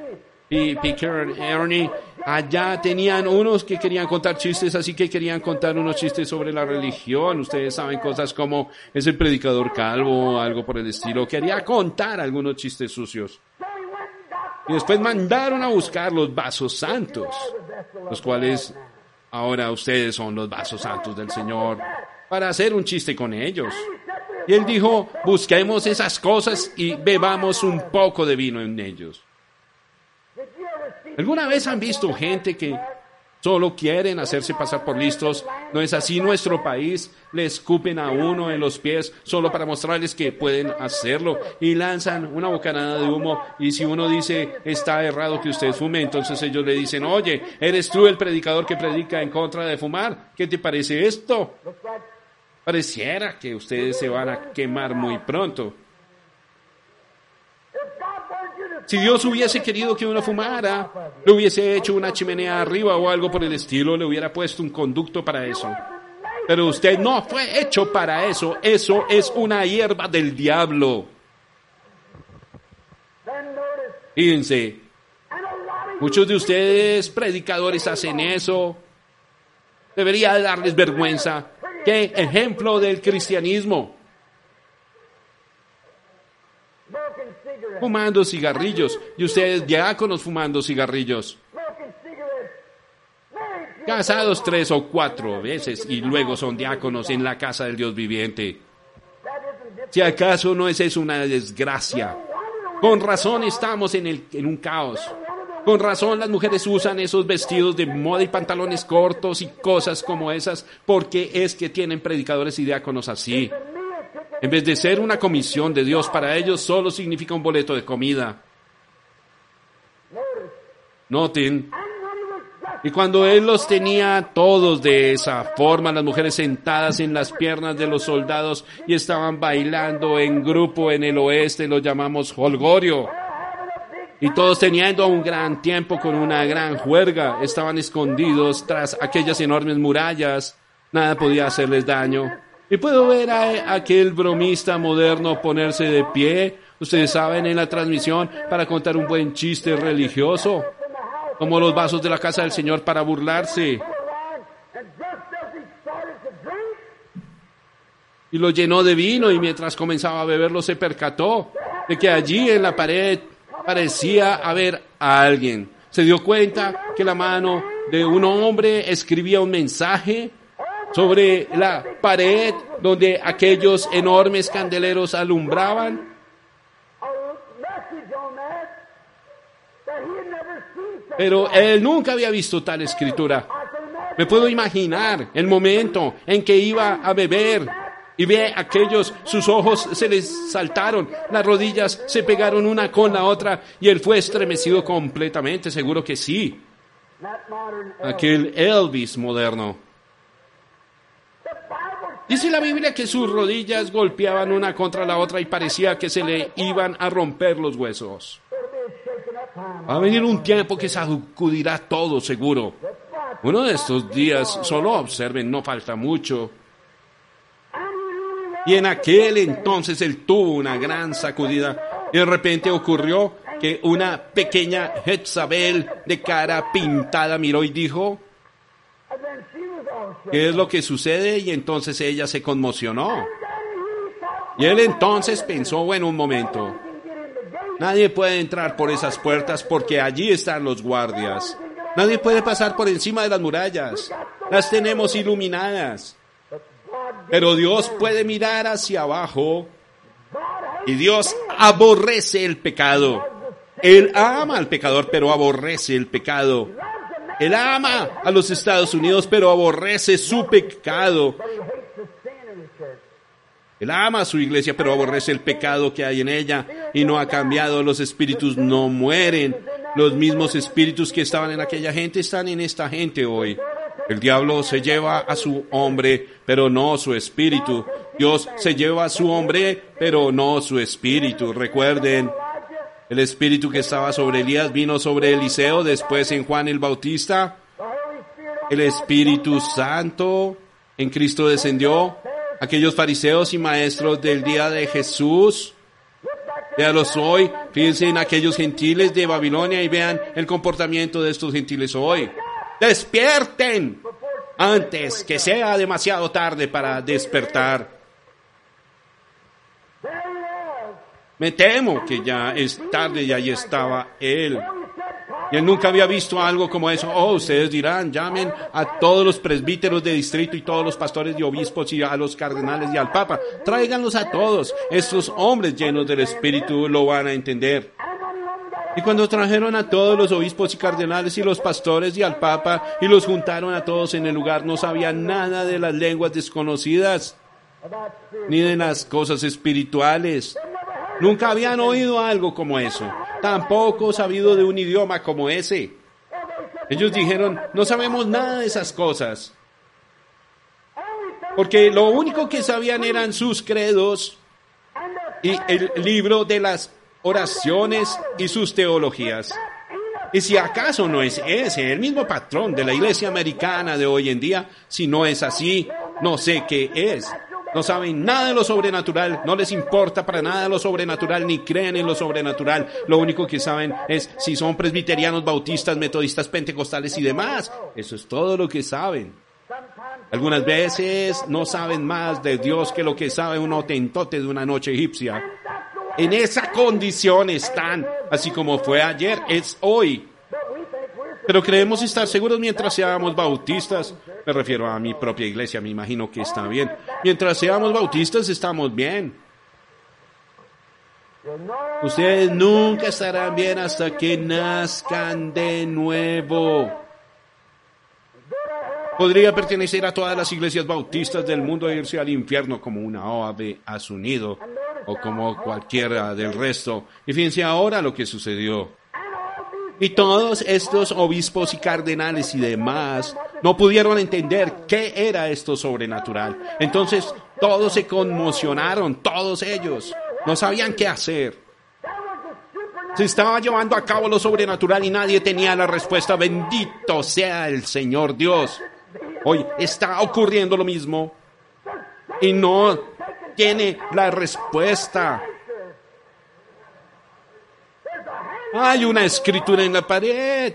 P. Picker Ernie, allá tenían unos que querían contar chistes, así que querían contar unos chistes sobre la religión. Ustedes saben cosas como es el predicador calvo, algo por el estilo. Quería contar algunos chistes sucios. Y después mandaron a buscar los vasos santos, los cuales ahora ustedes son los vasos santos del Señor, para hacer un chiste con ellos. Y él dijo, busquemos esas cosas y bebamos un poco de vino en ellos. ¿Alguna vez han visto gente que solo quieren hacerse pasar por listos? ¿No es así nuestro país? Le escupen a uno en los pies solo para mostrarles que pueden hacerlo y lanzan una bocanada de humo y si uno dice está errado que usted fume, entonces ellos le dicen, oye, ¿eres tú el predicador que predica en contra de fumar? ¿Qué te parece esto? Pareciera que ustedes se van a quemar muy pronto. Si Dios hubiese querido que uno fumara, le hubiese hecho una chimenea arriba o algo por el estilo, le hubiera puesto un conducto para eso. Pero usted no fue hecho para eso. Eso es una hierba del diablo. Fíjense, muchos de ustedes predicadores hacen eso. Debería darles vergüenza. ¿Qué ejemplo del cristianismo? Fumando cigarrillos y ustedes diáconos fumando cigarrillos. Casados tres o cuatro veces y luego son diáconos en la casa del Dios viviente. Si acaso no es eso una desgracia. Con razón estamos en, el, en un caos. Con razón las mujeres usan esos vestidos de moda y pantalones cortos y cosas como esas porque es que tienen predicadores y diáconos así. En vez de ser una comisión de Dios para ellos, solo significa un boleto de comida. Noten. Y cuando él los tenía todos de esa forma, las mujeres sentadas en las piernas de los soldados y estaban bailando en grupo en el oeste, lo llamamos holgorio. Y todos teniendo un gran tiempo con una gran juerga, estaban escondidos tras aquellas enormes murallas. Nada podía hacerles daño. Y puedo ver a aquel bromista moderno ponerse de pie, ustedes saben, en la transmisión para contar un buen chiste religioso, como los vasos de la casa del Señor para burlarse. Y lo llenó de vino y mientras comenzaba a beberlo se percató de que allí en la pared parecía haber a alguien. Se dio cuenta que la mano de un hombre escribía un mensaje sobre la pared donde aquellos enormes candeleros alumbraban. Pero él nunca había visto tal escritura. Me puedo imaginar el momento en que iba a beber y ve aquellos, sus ojos se les saltaron, las rodillas se pegaron una con la otra y él fue estremecido completamente, seguro que sí. Aquel Elvis moderno. Dice la Biblia que sus rodillas golpeaban una contra la otra y parecía que se le iban a romper los huesos. Va a venir un tiempo que sacudirá todo seguro. Uno de estos días, solo observen, no falta mucho. Y en aquel entonces él tuvo una gran sacudida. Y de repente ocurrió que una pequeña Jezabel de cara pintada miró y dijo, ¿Qué es lo que sucede? Y entonces ella se conmocionó. Y él entonces pensó, bueno, un momento. Nadie puede entrar por esas puertas porque allí están los guardias. Nadie puede pasar por encima de las murallas. Las tenemos iluminadas. Pero Dios puede mirar hacia abajo y Dios aborrece el pecado. Él ama al pecador, pero aborrece el pecado. Él ama a los Estados Unidos, pero aborrece su pecado. Él ama a su iglesia, pero aborrece el pecado que hay en ella y no ha cambiado. Los espíritus no mueren. Los mismos espíritus que estaban en aquella gente están en esta gente hoy. El diablo se lleva a su hombre, pero no su espíritu. Dios se lleva a su hombre, pero no su espíritu. Recuerden, El espíritu que estaba sobre Elías vino sobre Eliseo, después en Juan el Bautista. El Espíritu Santo en Cristo descendió. Aquellos fariseos y maestros del día de Jesús. Véalos hoy, fíjense en aquellos gentiles de Babilonia y vean el comportamiento de estos gentiles hoy. Despierten antes que sea demasiado tarde para despertar. Me temo que ya es tarde y ahí estaba él. Y él nunca había visto algo como eso. Oh, ustedes dirán, llamen a todos los presbíteros de distrito y todos los pastores y obispos y a los cardenales y al papa. Tráiganlos a todos. Estos hombres llenos del Espíritu lo van a entender. Y cuando trajeron a todos los obispos y cardenales y los pastores y al papa y los juntaron a todos en el lugar, no sabían nada de las lenguas desconocidas ni de las cosas espirituales. Nunca habían oído algo como eso. Tampoco sabido de un idioma como ese. Ellos dijeron, no sabemos nada de esas cosas. Porque lo único que sabían eran sus credos y el libro de las oraciones y sus teologías. Y si acaso no es ese el mismo patrón de la iglesia americana de hoy en día, si no es así, no sé qué es. No saben nada de lo sobrenatural, no les importa para nada lo sobrenatural, ni creen en lo sobrenatural. Lo único que saben es si son presbiterianos, bautistas, metodistas, pentecostales y demás. Eso es todo lo que saben. Algunas veces no saben más de Dios que lo que sabe un otentote de una noche egipcia. En esa condición están, así como fue ayer, es hoy. Pero creemos estar seguros mientras seamos bautistas. Me refiero a mi propia iglesia, me imagino que está bien. Mientras seamos bautistas estamos bien. Ustedes nunca estarán bien hasta que nazcan de nuevo. Podría pertenecer a todas las iglesias bautistas del mundo e irse al infierno como una ave a su nido o como cualquiera del resto. Y fíjense ahora lo que sucedió. Y todos estos obispos y cardenales y demás no pudieron entender qué era esto sobrenatural. Entonces todos se conmocionaron, todos ellos. No sabían qué hacer. Se estaba llevando a cabo lo sobrenatural y nadie tenía la respuesta. Bendito sea el Señor Dios. Hoy está ocurriendo lo mismo y no tiene la respuesta. Hay una escritura en la pared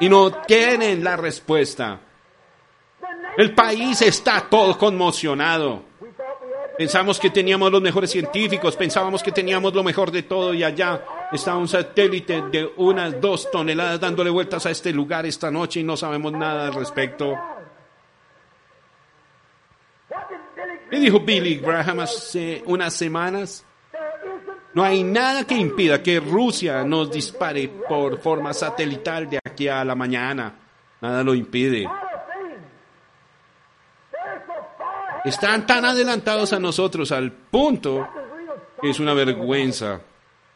y no tienen la respuesta. El país está todo conmocionado. Pensamos que teníamos los mejores científicos, pensábamos que teníamos lo mejor de todo y allá está un satélite de unas dos toneladas dándole vueltas a este lugar esta noche y no sabemos nada al respecto. ¿Qué dijo Billy Graham hace unas semanas? No hay nada que impida que Rusia nos dispare por forma satelital de aquí a la mañana. Nada lo impide. Están tan adelantados a nosotros al punto que es una vergüenza.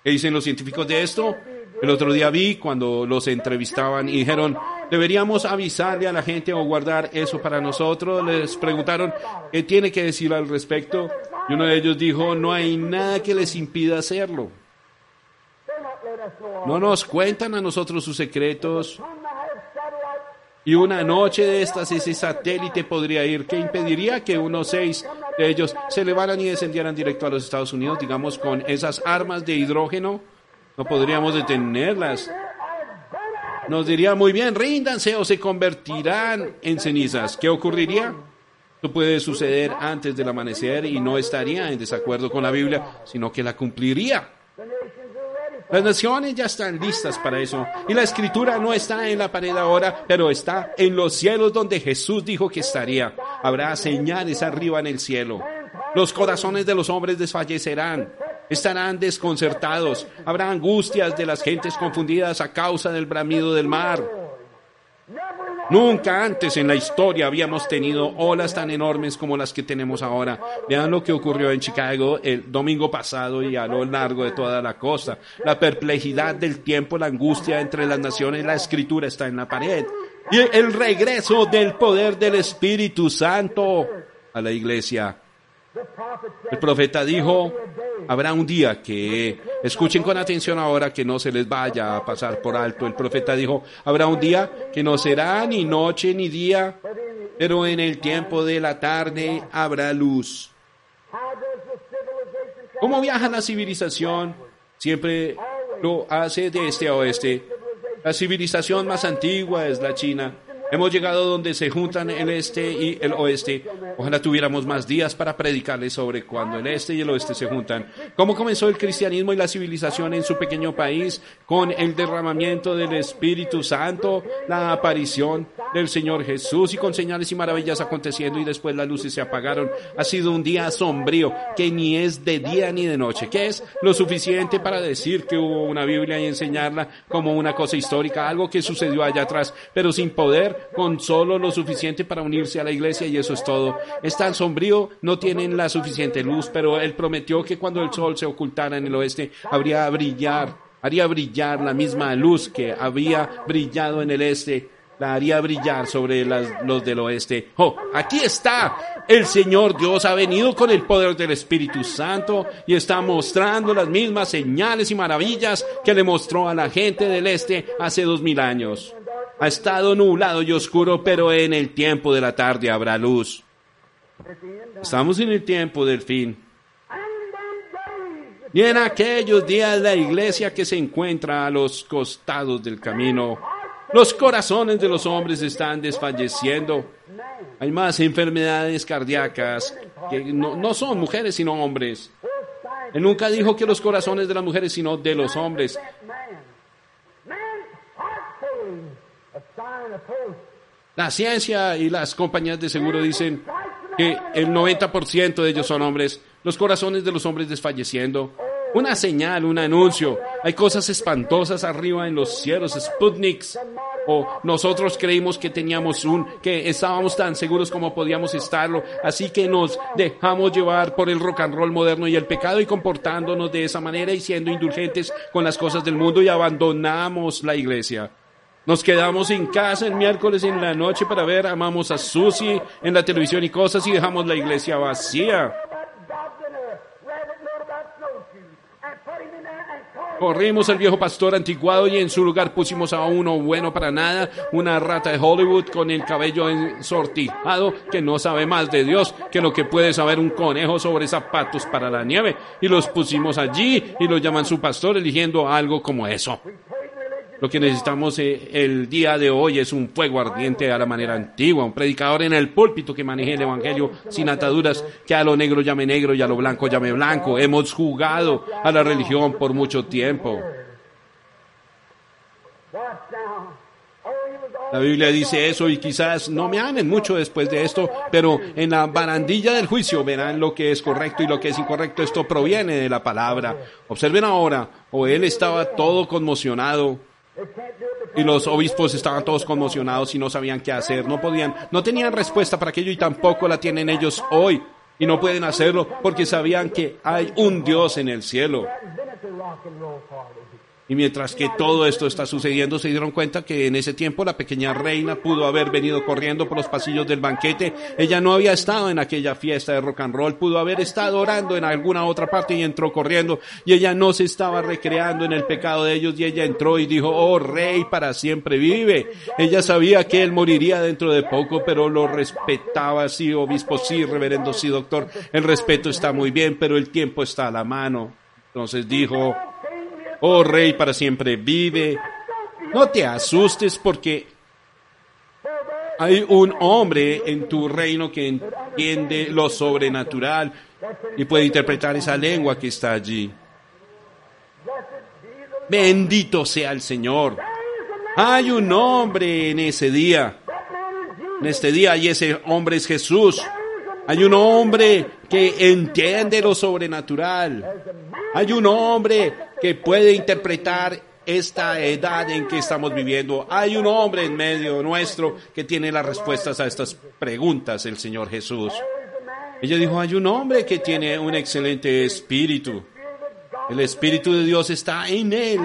¿Qué dicen los científicos de esto? El otro día vi cuando los entrevistaban y dijeron, deberíamos avisarle a la gente o guardar eso para nosotros. Les preguntaron, ¿qué tiene que decir al respecto? Y uno de ellos dijo, no hay nada que les impida hacerlo. No nos cuentan a nosotros sus secretos. Y una noche de estas ese satélite podría ir. ¿Qué impediría que unos seis de ellos se elevaran y descendieran directo a los Estados Unidos, digamos, con esas armas de hidrógeno? No podríamos detenerlas. Nos diría muy bien, ríndanse o se convertirán en cenizas. ¿Qué ocurriría? Esto puede suceder antes del amanecer y no estaría en desacuerdo con la Biblia, sino que la cumpliría. Las naciones ya están listas para eso. Y la escritura no está en la pared ahora, pero está en los cielos donde Jesús dijo que estaría. Habrá señales arriba en el cielo. Los corazones de los hombres desfallecerán. Estarán desconcertados. Habrá angustias de las gentes confundidas a causa del bramido del mar. Nunca antes en la historia habíamos tenido olas tan enormes como las que tenemos ahora. Vean lo que ocurrió en Chicago el domingo pasado y a lo largo de toda la costa. La perplejidad del tiempo, la angustia entre las naciones, la escritura está en la pared. Y el regreso del poder del Espíritu Santo a la iglesia. El profeta dijo, habrá un día que, escuchen con atención ahora que no se les vaya a pasar por alto. El profeta dijo, habrá un día que no será ni noche ni día, pero en el tiempo de la tarde habrá luz. ¿Cómo viaja la civilización? Siempre lo hace de este a oeste. La civilización más antigua es la China. Hemos llegado donde se juntan el este y el oeste. Ojalá tuviéramos más días para predicarles sobre cuando el este y el oeste se juntan. ¿Cómo comenzó el cristianismo y la civilización en su pequeño país? Con el derramamiento del Espíritu Santo, la aparición del Señor Jesús y con señales y maravillas aconteciendo y después las luces se apagaron. Ha sido un día sombrío que ni es de día ni de noche, que es lo suficiente para decir que hubo una Biblia y enseñarla como una cosa histórica, algo que sucedió allá atrás, pero sin poder, con solo lo suficiente para unirse a la iglesia y eso es todo. Es tan sombrío, no tienen la suficiente luz, pero Él prometió que cuando el sol se ocultara en el oeste, habría brillar, haría brillar la misma luz que había brillado en el este la haría brillar sobre las- los del oeste. Oh, aquí está. El Señor Dios ha venido con el poder del Espíritu Santo y está mostrando las mismas señales y maravillas que le mostró a la gente del este hace dos mil años. Ha estado nublado y oscuro, pero en el tiempo de la tarde habrá luz. Estamos en el tiempo del fin. Y en aquellos días la iglesia que se encuentra a los costados del camino, los corazones de los hombres están desfalleciendo. Hay más enfermedades cardíacas que no, no son mujeres sino hombres. Él nunca dijo que los corazones de las mujeres sino de los hombres. La ciencia y las compañías de seguro dicen que el 90% de ellos son hombres, los corazones de los hombres desfalleciendo. Una señal, un anuncio. Hay cosas espantosas arriba en los cielos, Sputniks. O nosotros creímos que teníamos un, que estábamos tan seguros como podíamos estarlo, así que nos dejamos llevar por el rock and roll moderno y el pecado y comportándonos de esa manera y siendo indulgentes con las cosas del mundo y abandonamos la iglesia. Nos quedamos en casa el miércoles en la noche para ver, amamos a Susi en la televisión y cosas y dejamos la iglesia vacía. Corrimos al viejo pastor antiguado y en su lugar pusimos a uno bueno para nada, una rata de Hollywood con el cabello ensortijado que no sabe más de Dios que lo que puede saber un conejo sobre zapatos para la nieve. Y los pusimos allí y lo llaman su pastor eligiendo algo como eso. Lo que necesitamos eh, el día de hoy es un fuego ardiente a la manera antigua, un predicador en el púlpito que maneje el evangelio sin ataduras, que a lo negro llame negro y a lo blanco llame blanco. Hemos jugado a la religión por mucho tiempo. La Biblia dice eso y quizás no me amen mucho después de esto, pero en la barandilla del juicio verán lo que es correcto y lo que es incorrecto. Esto proviene de la palabra. Observen ahora, o él estaba todo conmocionado Y los obispos estaban todos conmocionados y no sabían qué hacer, no podían, no tenían respuesta para aquello y tampoco la tienen ellos hoy. Y no pueden hacerlo porque sabían que hay un Dios en el cielo. Y mientras que todo esto está sucediendo, se dieron cuenta que en ese tiempo la pequeña reina pudo haber venido corriendo por los pasillos del banquete. Ella no había estado en aquella fiesta de rock and roll, pudo haber estado orando en alguna otra parte y entró corriendo. Y ella no se estaba recreando en el pecado de ellos y ella entró y dijo, oh rey, para siempre vive. Ella sabía que él moriría dentro de poco, pero lo respetaba, sí, obispo, sí, reverendo, sí, doctor. El respeto está muy bien, pero el tiempo está a la mano. Entonces dijo, Oh Rey para siempre vive. No te asustes porque hay un hombre en tu reino que entiende lo sobrenatural y puede interpretar esa lengua que está allí. Bendito sea el Señor. Hay un hombre en ese día. En este día y ese hombre es Jesús. Hay un hombre que entiende lo sobrenatural. Hay un hombre que puede interpretar esta edad en que estamos viviendo. Hay un hombre en medio nuestro que tiene las respuestas a estas preguntas, el Señor Jesús. Ella dijo, hay un hombre que tiene un excelente espíritu. El espíritu de Dios está en él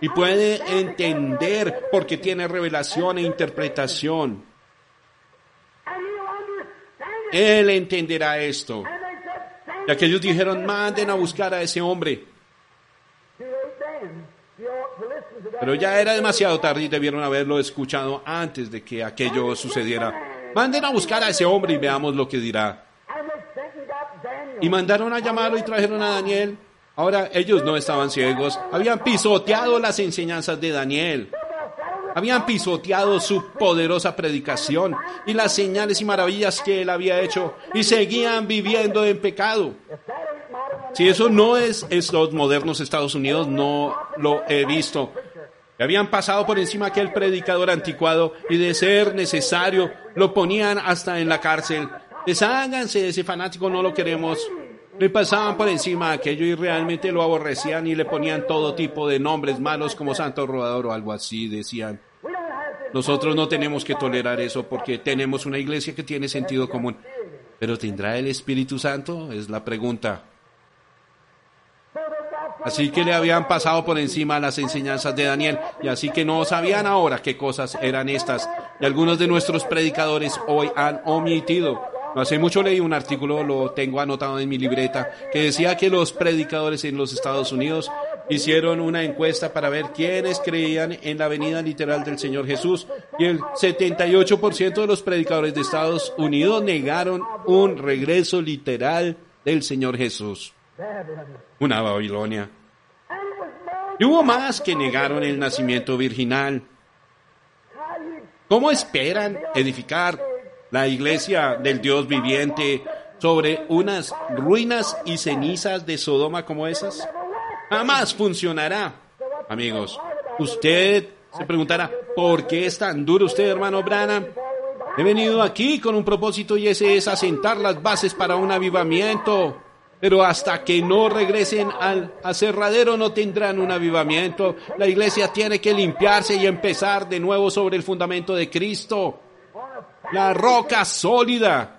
y puede entender porque tiene revelación e interpretación. Él entenderá esto. Y aquellos dijeron, manden a buscar a ese hombre. Pero ya era demasiado tarde y debieron haberlo escuchado antes de que aquello sucediera. Manden a buscar a ese hombre y veamos lo que dirá. Y mandaron a llamarlo y trajeron a Daniel. Ahora ellos no estaban ciegos, habían pisoteado las enseñanzas de Daniel. Habían pisoteado su poderosa predicación y las señales y maravillas que él había hecho y seguían viviendo en pecado. Si eso no es estos modernos Estados Unidos, no lo he visto. Habían pasado por encima aquel predicador anticuado y de ser necesario lo ponían hasta en la cárcel. Desháganse de ese fanático, no lo queremos. Le pasaban por encima aquello y realmente lo aborrecían y le ponían todo tipo de nombres malos como Santo Rodador o algo así, decían. Nosotros no tenemos que tolerar eso porque tenemos una iglesia que tiene sentido común. Pero ¿tendrá el Espíritu Santo? Es la pregunta. Así que le habían pasado por encima las enseñanzas de Daniel y así que no sabían ahora qué cosas eran estas. Y algunos de nuestros predicadores hoy han omitido. Hace mucho leí un artículo, lo tengo anotado en mi libreta, que decía que los predicadores en los Estados Unidos hicieron una encuesta para ver quiénes creían en la venida literal del Señor Jesús y el 78% de los predicadores de Estados Unidos negaron un regreso literal del Señor Jesús. Una Babilonia. Y hubo más que negaron el nacimiento virginal. ¿Cómo esperan edificar la iglesia del Dios viviente sobre unas ruinas y cenizas de Sodoma como esas? Jamás funcionará. Amigos, usted se preguntará, ¿por qué es tan duro usted, hermano Branham? He venido aquí con un propósito y ese es asentar las bases para un avivamiento. Pero hasta que no regresen al aserradero no tendrán un avivamiento. La iglesia tiene que limpiarse y empezar de nuevo sobre el fundamento de Cristo. La roca sólida.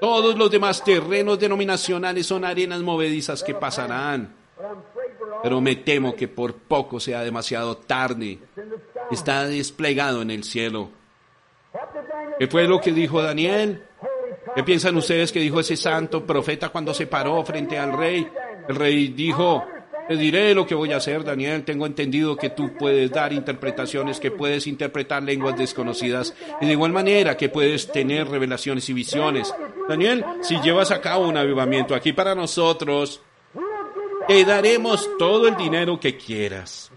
Todos los demás terrenos denominacionales son arenas movedizas que pasarán. Pero me temo que por poco sea demasiado tarde. Está desplegado en el cielo. ¿Qué fue lo que dijo Daniel? ¿Qué piensan ustedes que dijo ese santo profeta cuando se paró frente al rey? El rey dijo, te diré lo que voy a hacer, Daniel. Tengo entendido que tú puedes dar interpretaciones, que puedes interpretar lenguas desconocidas y de igual manera que puedes tener revelaciones y visiones. Daniel, si llevas a cabo un avivamiento aquí para nosotros, te daremos todo el dinero que quieras.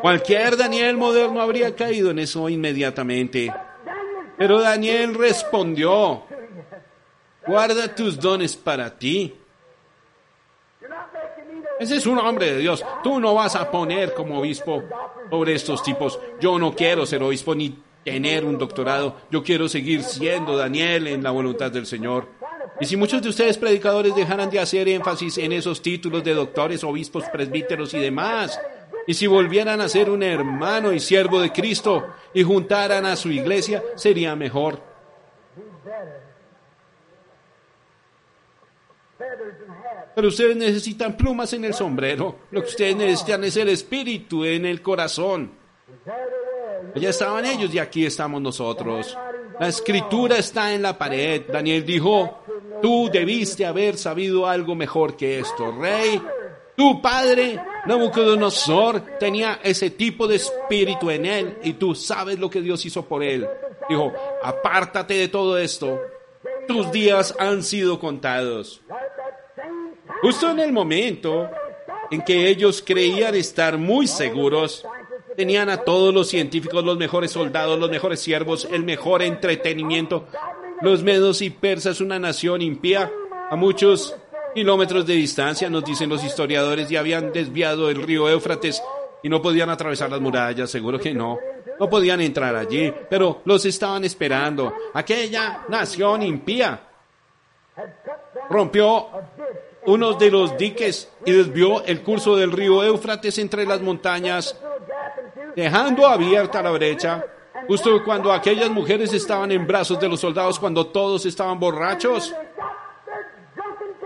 Cualquier Daniel moderno habría caído en eso inmediatamente. Pero Daniel respondió, guarda tus dones para ti. Ese es un hombre de Dios. Tú no vas a poner como obispo sobre estos tipos. Yo no quiero ser obispo ni tener un doctorado. Yo quiero seguir siendo Daniel en la voluntad del Señor. Y si muchos de ustedes predicadores dejaran de hacer énfasis en esos títulos de doctores, obispos, presbíteros y demás, y si volvieran a ser un hermano y siervo de Cristo y juntaran a su iglesia, sería mejor. Pero ustedes necesitan plumas en el sombrero. Lo que ustedes necesitan es el espíritu en el corazón. Allá estaban ellos y aquí estamos nosotros. La escritura está en la pared. Daniel dijo, tú debiste haber sabido algo mejor que esto, rey. Tu padre, Nabucodonosor, tenía ese tipo de espíritu en él y tú sabes lo que Dios hizo por él. Dijo, apártate de todo esto. Tus días han sido contados. Justo en el momento en que ellos creían estar muy seguros, tenían a todos los científicos, los mejores soldados, los mejores siervos, el mejor entretenimiento. Los medos y persas, una nación impía, a muchos kilómetros de distancia, nos dicen los historiadores, y habían desviado el río Éufrates y no podían atravesar las murallas, seguro que no. No podían entrar allí, pero los estaban esperando. Aquella nación impía rompió a ditch uno de los diques y desvió el curso del río Éufrates entre las montañas, dejando abierta la brecha. Justo cuando aquellas mujeres estaban en brazos de los soldados, cuando todos estaban borrachos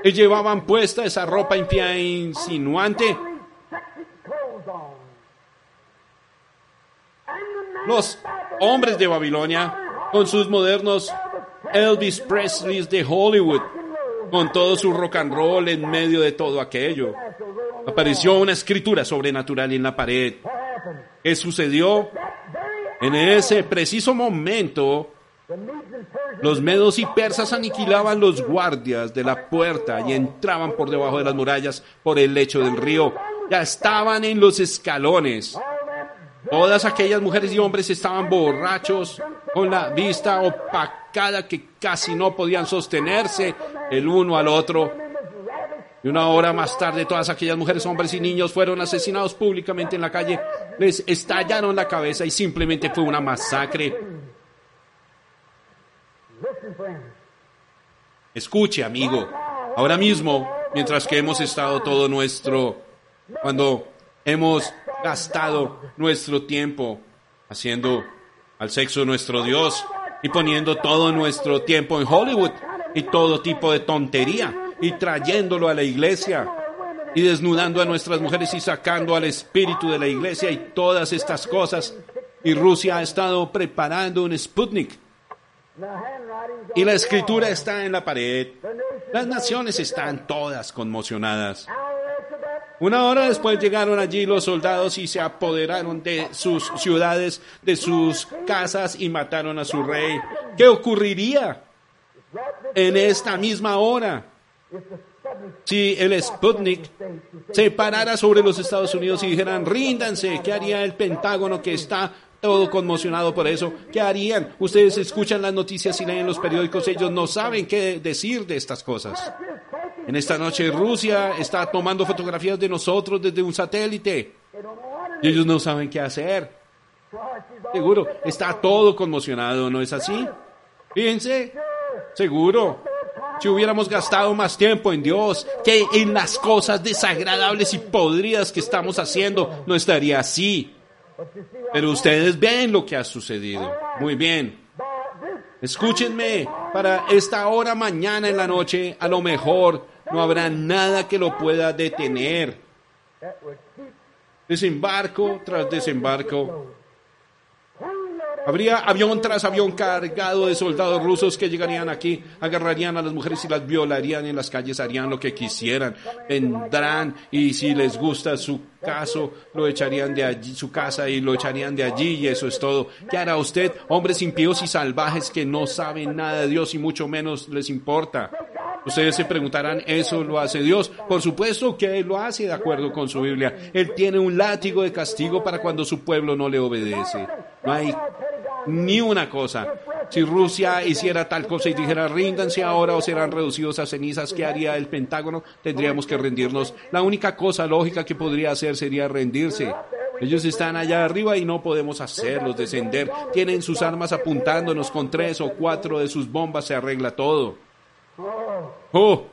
y llevaban puesta esa ropa impía e insinuante, los hombres de Babilonia, con sus modernos Elvis Presley de Hollywood, con todo su rock and roll en medio de todo aquello. Apareció una escritura sobrenatural en la pared. ¿Qué sucedió? En ese preciso momento, los medos y persas aniquilaban los guardias de la puerta y entraban por debajo de las murallas por el lecho del río. Ya estaban en los escalones. Todas aquellas mujeres y hombres estaban borrachos, con la vista opacada que casi no podían sostenerse el uno al otro. Y una hora más tarde, todas aquellas mujeres, hombres y niños fueron asesinados públicamente en la calle. Les estallaron la cabeza y simplemente fue una masacre. Escuche, amigo. Ahora mismo, mientras que hemos estado todo nuestro, cuando hemos gastado nuestro tiempo haciendo al sexo nuestro Dios y poniendo todo nuestro tiempo en Hollywood y todo tipo de tontería y trayéndolo a la iglesia y desnudando a nuestras mujeres y sacando al espíritu de la iglesia y todas estas cosas. Y Rusia ha estado preparando un Sputnik y la escritura está en la pared. Las naciones están todas conmocionadas. Una hora después llegaron allí los soldados y se apoderaron de sus ciudades, de sus casas y mataron a su rey. ¿Qué ocurriría en esta misma hora si el Sputnik se parara sobre los Estados Unidos y dijeran, ríndanse? ¿Qué haría el Pentágono que está todo conmocionado por eso? ¿Qué harían? Ustedes escuchan las noticias y leen los periódicos, ellos no saben qué decir de estas cosas. En esta noche Rusia está tomando fotografías de nosotros desde un satélite y ellos no saben qué hacer. Seguro, está todo conmocionado, ¿no es así? Fíjense, seguro. Si hubiéramos gastado más tiempo en Dios que en las cosas desagradables y podridas que estamos haciendo, no estaría así. Pero ustedes ven lo que ha sucedido. Muy bien. Escúchenme, para esta hora mañana en la noche, a lo mejor no habrá nada que lo pueda detener. Desembarco tras desembarco. Habría avión tras avión cargado de soldados rusos que llegarían aquí, agarrarían a las mujeres y las violarían en las calles, harían lo que quisieran, vendrán y si les gusta su caso, lo echarían de allí, su casa y lo echarían de allí y eso es todo. ¿Qué hará usted? Hombres impíos y salvajes que no saben nada de Dios y mucho menos les importa. Ustedes se preguntarán, ¿eso lo hace Dios? Por supuesto que Él lo hace de acuerdo con su Biblia. Él tiene un látigo de castigo para cuando su pueblo no le obedece. No hay ni una cosa. Si Rusia hiciera tal cosa y dijera ríndanse ahora o serán reducidos a cenizas, ¿qué haría el Pentágono? Tendríamos que rendirnos. La única cosa lógica que podría hacer sería rendirse. Ellos están allá arriba y no podemos hacerlos descender. Tienen sus armas apuntándonos con tres o cuatro de sus bombas, se arregla todo. Oh,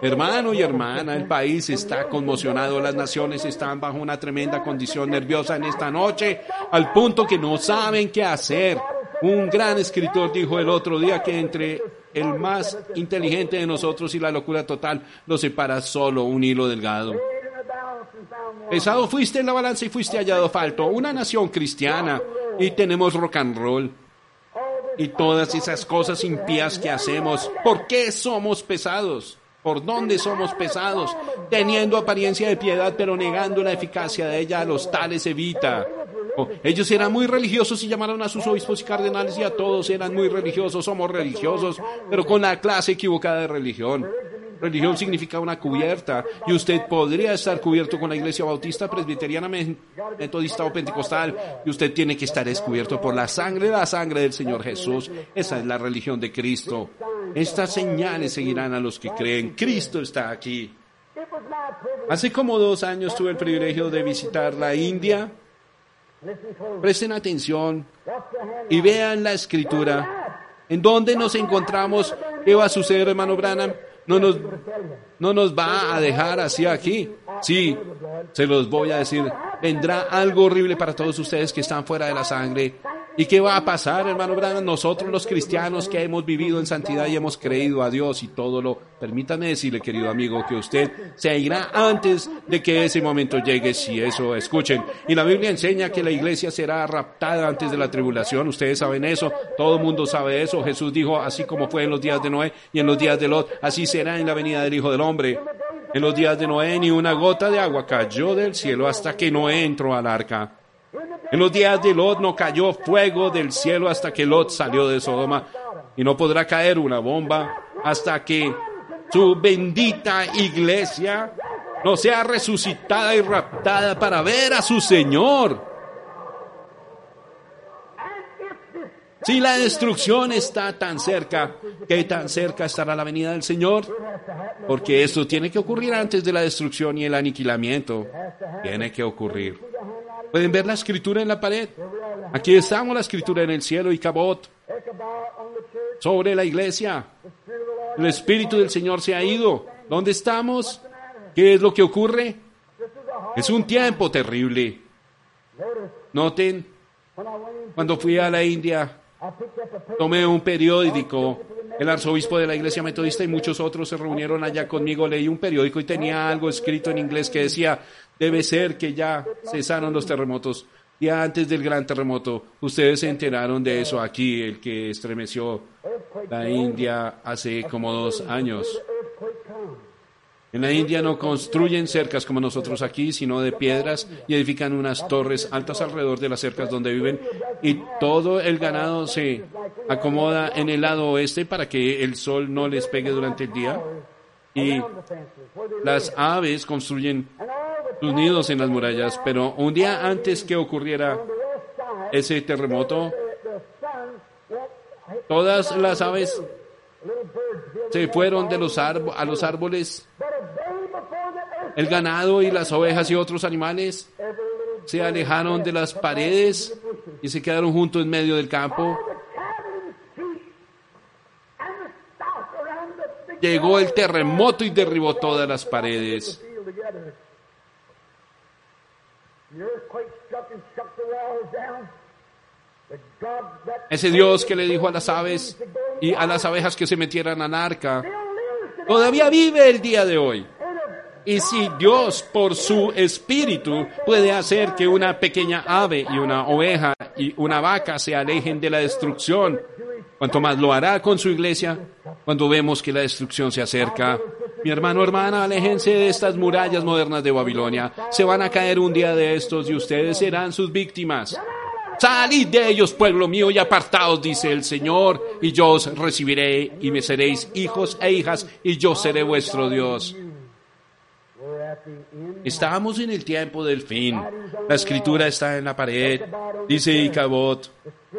hermano y hermana, el país está conmocionado, las naciones están bajo una tremenda condición nerviosa en esta noche, al punto que no saben qué hacer. Un gran escritor dijo el otro día que entre el más inteligente de nosotros y la locura total lo separa solo un hilo delgado. Pesado fuiste en la balanza y fuiste hallado falto. Una nación cristiana y tenemos rock and roll y todas esas cosas impías que hacemos. ¿Por qué somos pesados? ¿Por dónde somos pesados? Teniendo apariencia de piedad, pero negando la eficacia de ella, a los tales evita. Oh, ellos eran muy religiosos y llamaron a sus obispos y cardenales y a todos eran muy religiosos. Somos religiosos, pero con la clase equivocada de religión. Religión significa una cubierta y usted podría estar cubierto con la iglesia bautista, presbiteriana, metodista o pentecostal y usted tiene que estar descubierto por la sangre, la sangre del Señor Jesús. Esa es la religión de Cristo. Estas señales seguirán a los que creen. Cristo está aquí. Hace como dos años tuve el privilegio de visitar la India. Presten atención y vean la escritura. ¿En dónde nos encontramos? ¿Qué va a suceder, hermano Branham? No nos, no nos va a dejar así aquí. Sí, se los voy a decir. Vendrá algo horrible para todos ustedes que están fuera de la sangre. ¿Y qué va a pasar, hermano Branham? Nosotros los cristianos que hemos vivido en santidad y hemos creído a Dios y todo lo... Permítame decirle, querido amigo, que usted se irá antes de que ese momento llegue, si eso escuchen. Y la Biblia enseña que la iglesia será raptada antes de la tribulación. Ustedes saben eso, todo el mundo sabe eso. Jesús dijo, así como fue en los días de Noé y en los días de Lot, así será en la venida del Hijo del Hombre. En los días de Noé ni una gota de agua cayó del cielo hasta que Noé entró al arca. En los días de Lot no cayó fuego del cielo hasta que Lot salió de Sodoma y no podrá caer una bomba hasta que su bendita iglesia no sea resucitada y raptada para ver a su Señor. Si la destrucción está tan cerca, ¿qué tan cerca estará la venida del Señor? Porque esto tiene que ocurrir antes de la destrucción y el aniquilamiento. Tiene que ocurrir. ¿Pueden ver la escritura en la pared? Aquí estamos la escritura en el cielo y cabot sobre la iglesia. El Espíritu del Señor se ha ido. ¿Dónde estamos? ¿Qué es lo que ocurre? Es un tiempo terrible. Noten, cuando fui a la India, tomé un periódico. El arzobispo de la iglesia metodista y muchos otros se reunieron allá conmigo. Leí un periódico y tenía algo escrito en inglés que decía, debe ser que ya cesaron los terremotos. Y antes del gran terremoto, ustedes se enteraron de eso aquí, el que estremeció la India hace como dos años. En la India no construyen cercas como nosotros aquí, sino de piedras y edifican unas torres altas alrededor de las cercas donde viven y todo el ganado se acomoda en el lado oeste para que el sol no les pegue durante el día y las aves construyen sus nidos en las murallas, pero un día antes que ocurriera ese terremoto, todas las aves se fueron de los a los árboles. El ganado y las ovejas y otros animales se alejaron de las paredes y se quedaron juntos en medio del campo. Llegó el terremoto y derribó todas las paredes. Ese Dios que le dijo a las aves y a las abejas que se metieran al arca, todavía vive el día de hoy. Y si Dios por su espíritu puede hacer que una pequeña ave y una oveja y una vaca se alejen de la destrucción, cuanto más lo hará con su iglesia cuando vemos que la destrucción se acerca. Mi hermano, hermana, aléjense de estas murallas modernas de Babilonia. Se van a caer un día de estos y ustedes serán sus víctimas. Salid de ellos, pueblo mío, y apartaos, dice el Señor, y yo os recibiré, y me seréis hijos e hijas, y yo seré vuestro Dios. Estamos en el tiempo del fin. La escritura está en la pared. Dice Icabot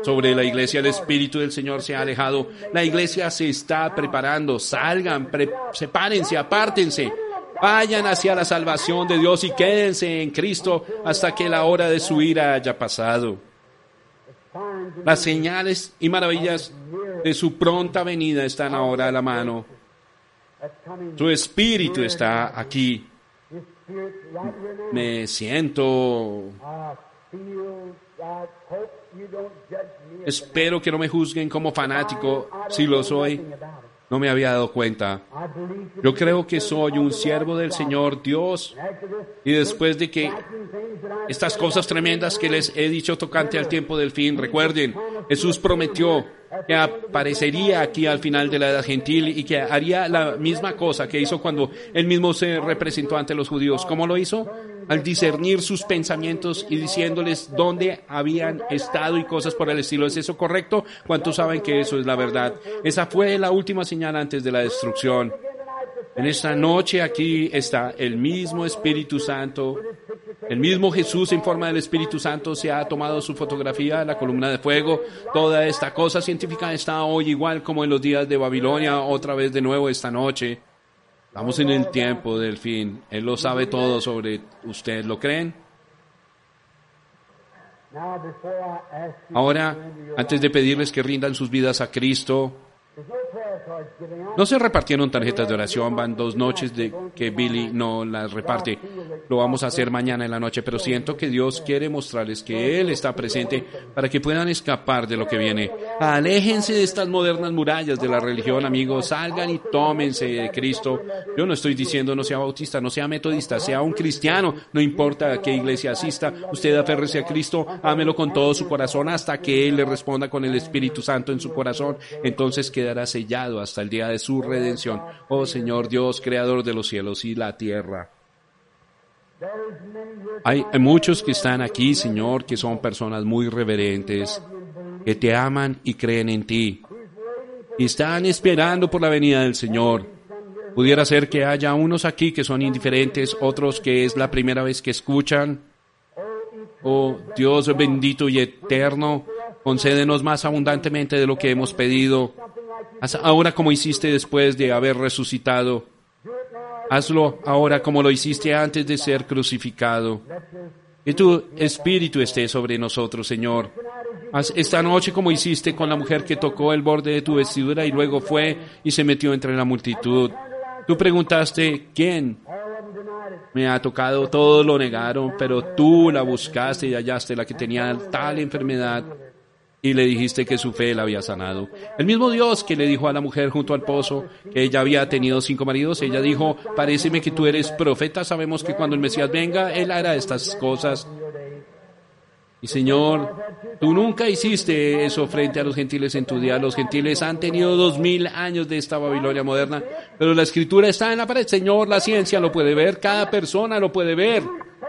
sobre la iglesia. El Espíritu del Señor se ha alejado. La iglesia se está preparando. Salgan, sepárense, apártense. Vayan hacia la salvación de Dios y quédense en Cristo hasta que la hora de su ira haya pasado. Las señales y maravillas de su pronta venida están ahora a la mano. Su espíritu está aquí. Me siento... Espero que no me juzguen como fanático si lo soy. No me había dado cuenta. Yo creo que soy un siervo del Señor Dios. Y después de que estas cosas tremendas que les he dicho tocante al tiempo del fin, recuerden, Jesús prometió que aparecería aquí al final de la edad gentil y que haría la misma cosa que hizo cuando él mismo se representó ante los judíos. ¿Cómo lo hizo? Al discernir sus pensamientos y diciéndoles dónde habían estado y cosas por el estilo. ¿Es eso correcto? ¿Cuántos saben que eso es la verdad? Esa fue la última señal antes de la destrucción. En esta noche aquí está el mismo Espíritu Santo el mismo Jesús en forma del Espíritu Santo se ha tomado su fotografía, la columna de fuego. Toda esta cosa científica está hoy igual como en los días de Babilonia, otra vez de nuevo esta noche. Vamos en el tiempo del fin. Él lo sabe todo sobre usted. ¿Lo creen? Ahora, antes de pedirles que rindan sus vidas a Cristo, no se repartieron tarjetas de oración, van dos noches de que Billy no las reparte. Lo vamos a hacer mañana en la noche, pero siento que Dios quiere mostrarles que Él está presente para que puedan escapar de lo que viene. Aléjense de estas modernas murallas de la religión, amigos. Salgan y tómense de Cristo. Yo no estoy diciendo no sea bautista, no sea metodista, sea un cristiano, no importa a qué iglesia asista. Usted aférrese a Cristo, ámelo con todo su corazón hasta que Él le responda con el Espíritu Santo en su corazón. Entonces quedará sellado hasta el día de su redención. Oh Señor Dios, creador de los cielos y la tierra. Hay muchos que están aquí, Señor, que son personas muy reverentes, que te aman y creen en ti. Y están esperando por la venida del Señor. Pudiera ser que haya unos aquí que son indiferentes, otros que es la primera vez que escuchan. Oh Dios bendito y eterno, concédenos más abundantemente de lo que hemos pedido. Haz ahora como hiciste después de haber resucitado. Hazlo ahora como lo hiciste antes de ser crucificado. Que tu espíritu esté sobre nosotros, Señor. Haz esta noche como hiciste con la mujer que tocó el borde de tu vestidura y luego fue y se metió entre la multitud. Tú preguntaste, ¿quién? Me ha tocado, todos lo negaron, pero tú la buscaste y hallaste la que tenía tal enfermedad y le dijiste que su fe la había sanado. El mismo Dios que le dijo a la mujer junto al pozo que ella había tenido cinco maridos, ella dijo, paréceme que tú eres profeta, sabemos que cuando el Mesías venga, él hará estas cosas. Y Señor, tú nunca hiciste eso frente a los gentiles en tu día. Los gentiles han tenido dos mil años de esta Babilonia moderna, pero la escritura está en la pared. Señor, la ciencia lo puede ver, cada persona lo puede ver.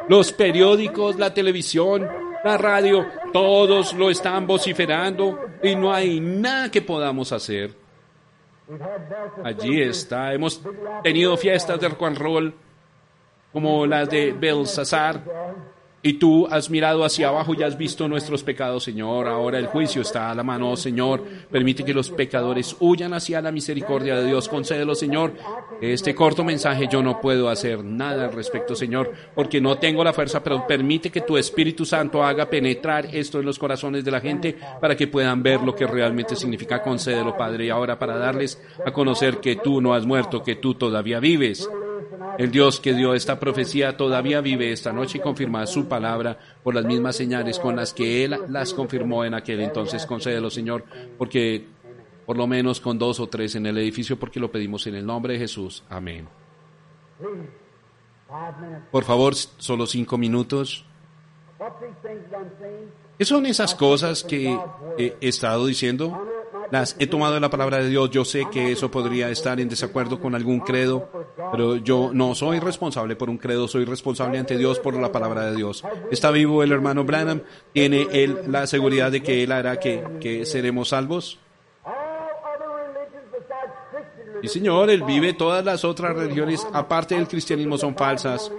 Los periódicos, la televisión, la radio, todos lo están vociferando y no hay nada que podamos hacer. Allí está. Hemos tenido fiestas de rock como las de Belsasar. Y tú has mirado hacia abajo y has visto nuestros pecados, Señor. Ahora el juicio está a la mano, Señor. Permite que los pecadores huyan hacia la misericordia de Dios. Concédelo, Señor. Este corto mensaje yo no puedo hacer nada al respecto, Señor, porque no tengo la fuerza, pero permite que tu Espíritu Santo haga penetrar esto en los corazones de la gente para que puedan ver lo que realmente significa. Concédelo, Padre. Y ahora para darles a conocer que tú no has muerto, que tú todavía vives. El Dios que dio esta profecía todavía vive esta noche y confirma su palabra por las mismas señales con las que Él las confirmó en aquel entonces. Concédelo, Señor, porque por lo menos con dos o tres en el edificio, porque lo pedimos en el nombre de Jesús. Amén. Por favor, solo cinco minutos. ¿Qué son esas cosas que he estado diciendo? Las he tomado de la palabra de Dios. Yo sé que eso podría estar en desacuerdo con algún credo, pero yo no soy responsable por un credo, soy responsable ante Dios por la palabra de Dios. Está vivo el hermano Branham, tiene él la seguridad de que él hará que, que seremos salvos. Y Señor, él vive todas las otras religiones, aparte del cristianismo, son falsas.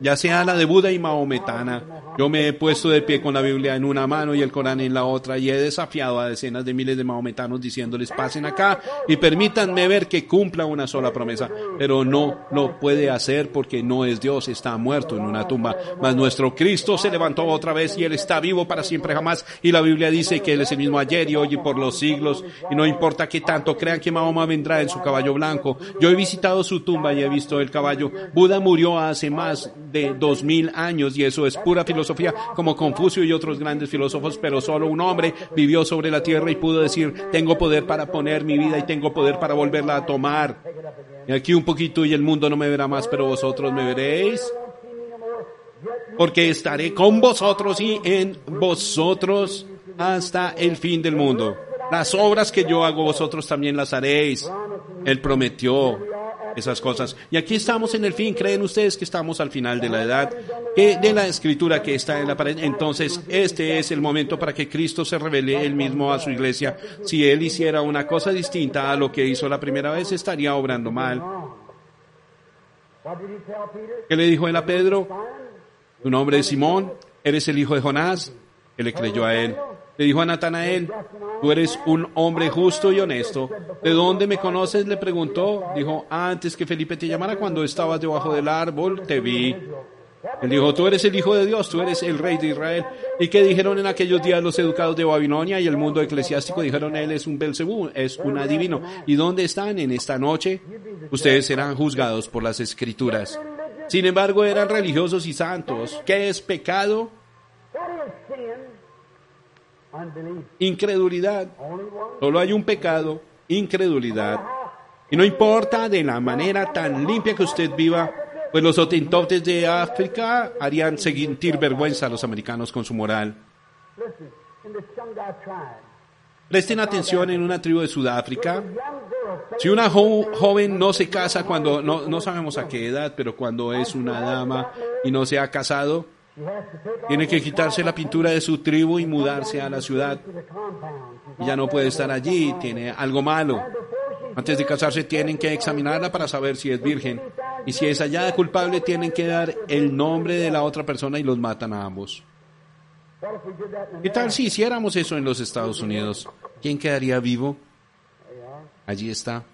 Ya sea la de Buda y Mahometana. Yo me he puesto de pie con la Biblia en una mano y el Corán en la otra y he desafiado a decenas de miles de mahometanos diciéndoles pasen acá y permítanme ver que cumpla una sola promesa. Pero no lo puede hacer porque no es Dios, está muerto en una tumba. Mas nuestro Cristo se levantó otra vez y Él está vivo para siempre jamás. Y la Biblia dice que Él es el mismo ayer y hoy y por los siglos. Y no importa que tanto crean que Mahoma vendrá en su caballo blanco. Yo he visitado su tumba y he visto el caballo. Buda murió hace más de dos mil años y eso es pura filosofía como Confucio y otros grandes filósofos, pero solo un hombre vivió sobre la tierra y pudo decir, tengo poder para poner mi vida y tengo poder para volverla a tomar. Y aquí un poquito y el mundo no me verá más, pero vosotros me veréis. Porque estaré con vosotros y en vosotros hasta el fin del mundo. Las obras que yo hago vosotros también las haréis. Él prometió esas cosas. Y aquí estamos en el fin. ¿Creen ustedes que estamos al final de la edad? Que de la escritura que está en la pared. Entonces, este es el momento para que Cristo se revele él mismo a su iglesia. Si él hiciera una cosa distinta a lo que hizo la primera vez, estaría obrando mal. ¿Qué le dijo él a Pedro? Tu nombre es Simón, eres el hijo de Jonás. Él le creyó a él. Le dijo a Natanael, tú eres un hombre justo y honesto. ¿De dónde me conoces? Le preguntó. Dijo, antes que Felipe te llamara cuando estabas debajo del árbol, te vi. Él dijo, tú eres el Hijo de Dios, tú eres el Rey de Israel. ¿Y qué dijeron en aquellos días los educados de Babilonia y el mundo eclesiástico? Dijeron, él es un Belcebú, es un adivino. ¿Y dónde están en esta noche? Ustedes serán juzgados por las escrituras. Sin embargo, eran religiosos y santos. ¿Qué es pecado? Incredulidad. Solo hay un pecado, incredulidad. Y no importa de la manera tan limpia que usted viva, pues los hotentotes de África harían sentir vergüenza a los americanos con su moral. Presten atención en una tribu de Sudáfrica. Si una jo- joven no se casa cuando, no, no sabemos a qué edad, pero cuando es una dama y no se ha casado, tiene que quitarse la pintura de su tribu y mudarse a la ciudad. ya no puede estar allí, tiene algo malo. Antes de casarse tienen que examinarla para saber si es virgen. Y si es hallada culpable tienen que dar el nombre de la otra persona y los matan a ambos. ¿Qué tal si hiciéramos eso en los Estados Unidos? ¿Quién quedaría vivo? Allí está.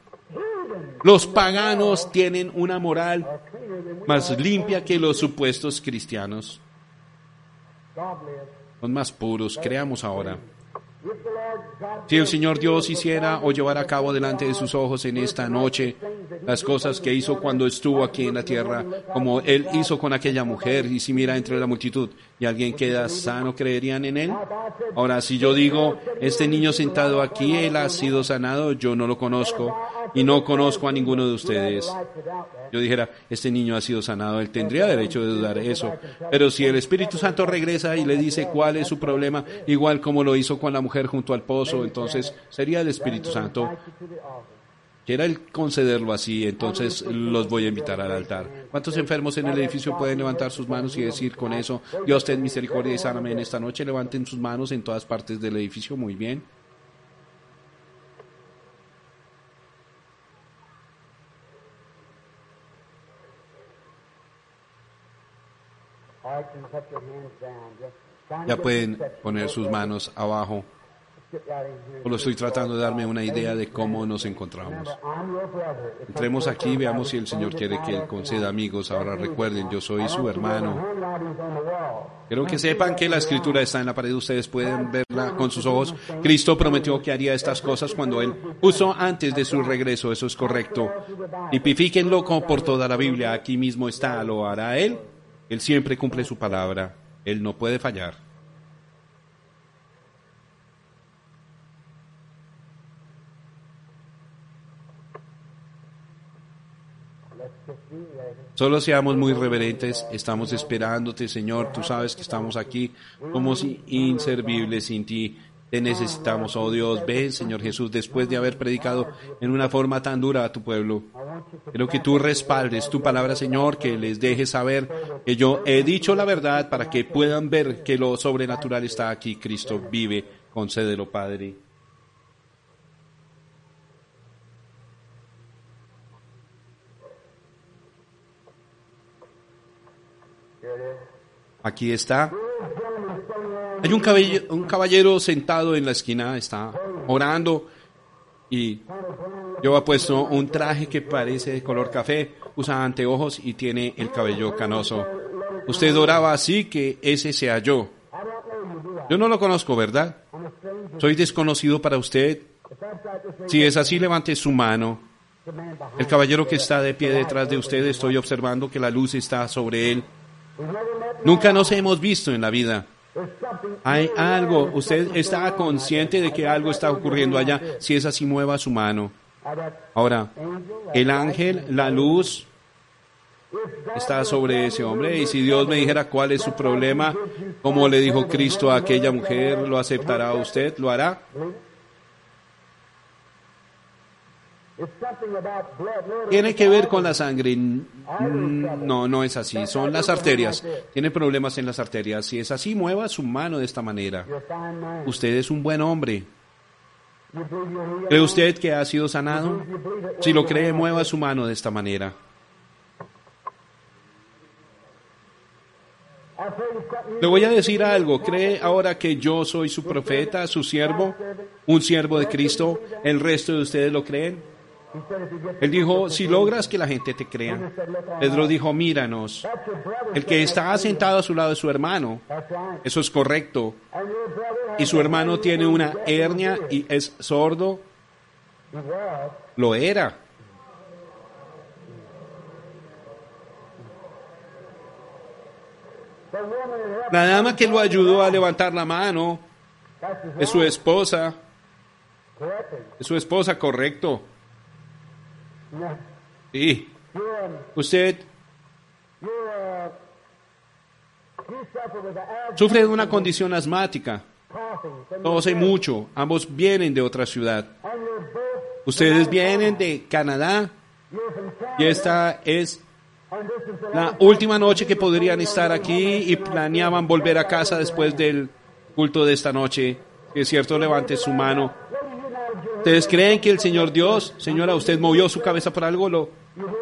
Los paganos tienen una moral más limpia que los supuestos cristianos. Son más puros, creamos ahora. Si el Señor Dios hiciera o llevara a cabo delante de sus ojos en esta noche las cosas que hizo cuando estuvo aquí en la tierra, como Él hizo con aquella mujer, y si mira entre la multitud y alguien queda sano, ¿creerían en Él? Ahora, si yo digo, este niño sentado aquí, Él ha sido sanado, yo no lo conozco y no conozco a ninguno de ustedes. Yo dijera, este niño ha sido sanado, él tendría derecho de dudar eso. Pero si el Espíritu Santo regresa y le dice cuál es su problema, igual como lo hizo con la mujer junto al pozo, entonces sería el Espíritu Santo. Quiera él concederlo así, entonces los voy a invitar al altar. ¿Cuántos enfermos en el edificio pueden levantar sus manos y decir con eso, Dios ten misericordia y sáname en esta noche? Levanten sus manos en todas partes del edificio, muy bien. Ya pueden poner sus manos abajo. Solo estoy tratando de darme una idea de cómo nos encontramos. Entremos aquí y veamos si el Señor quiere que Él conceda amigos. Ahora recuerden, yo soy su hermano. Quiero que sepan que la escritura está en la pared, ustedes pueden verla con sus ojos. Cristo prometió que haría estas cosas cuando Él puso antes de su regreso, eso es correcto. Tipifíquenlo por toda la Biblia, aquí mismo está, lo hará Él. Él siempre cumple su palabra, Él no puede fallar. Solo seamos muy reverentes, estamos esperándote, Señor. Tú sabes que estamos aquí, somos inservibles sin ti. Te necesitamos, oh Dios. Ven, Señor Jesús, después de haber predicado en una forma tan dura a tu pueblo. Quiero que tú respaldes tu palabra, Señor, que les dejes saber que yo he dicho la verdad para que puedan ver que lo sobrenatural está aquí. Cristo vive. Concédelo, Padre. Aquí está. Hay un caballero, un caballero sentado en la esquina, está orando y lleva puesto un traje que parece de color café, usa anteojos y tiene el cabello canoso. Usted oraba así que ese sea yo. Yo no lo conozco, ¿verdad? Soy desconocido para usted. Si es así, levante su mano. El caballero que está de pie detrás de usted, estoy observando que la luz está sobre él. Nunca nos hemos visto en la vida. Hay algo, usted está consciente de que algo está ocurriendo allá. Si es así, mueva su mano. Ahora, el ángel, la luz, está sobre ese hombre. Y si Dios me dijera cuál es su problema, como le dijo Cristo a aquella mujer, ¿lo aceptará usted? ¿Lo hará? Tiene que ver con la sangre. Mm, No, no es así. Son las arterias. Tiene problemas en las arterias. Si es así, mueva su mano de esta manera. Usted es un buen hombre. ¿Cree usted que ha sido sanado? Si lo cree, mueva su mano de esta manera. Le voy a decir algo. ¿Cree ahora que yo soy su profeta, su siervo, un siervo de Cristo? ¿El resto de ustedes lo creen? Él dijo, si logras que la gente te crea. Pedro dijo, míranos. El que está sentado a su lado es su hermano. Eso es correcto. Y su hermano tiene una hernia y es sordo. Lo era. La dama que lo ayudó a levantar la mano es su esposa. Es su esposa, correcto. Sí. Usted sufre de una condición asmática. Tose your mucho. Ambos vienen de otra ciudad. Ustedes vienen de Canadá y esta es la última noche que podrían estar aquí y planeaban volver a casa después del culto de esta noche. Si es cierto, levante su mano. ¿Ustedes creen que el Señor Dios, señora, usted movió su cabeza por algo? Lo,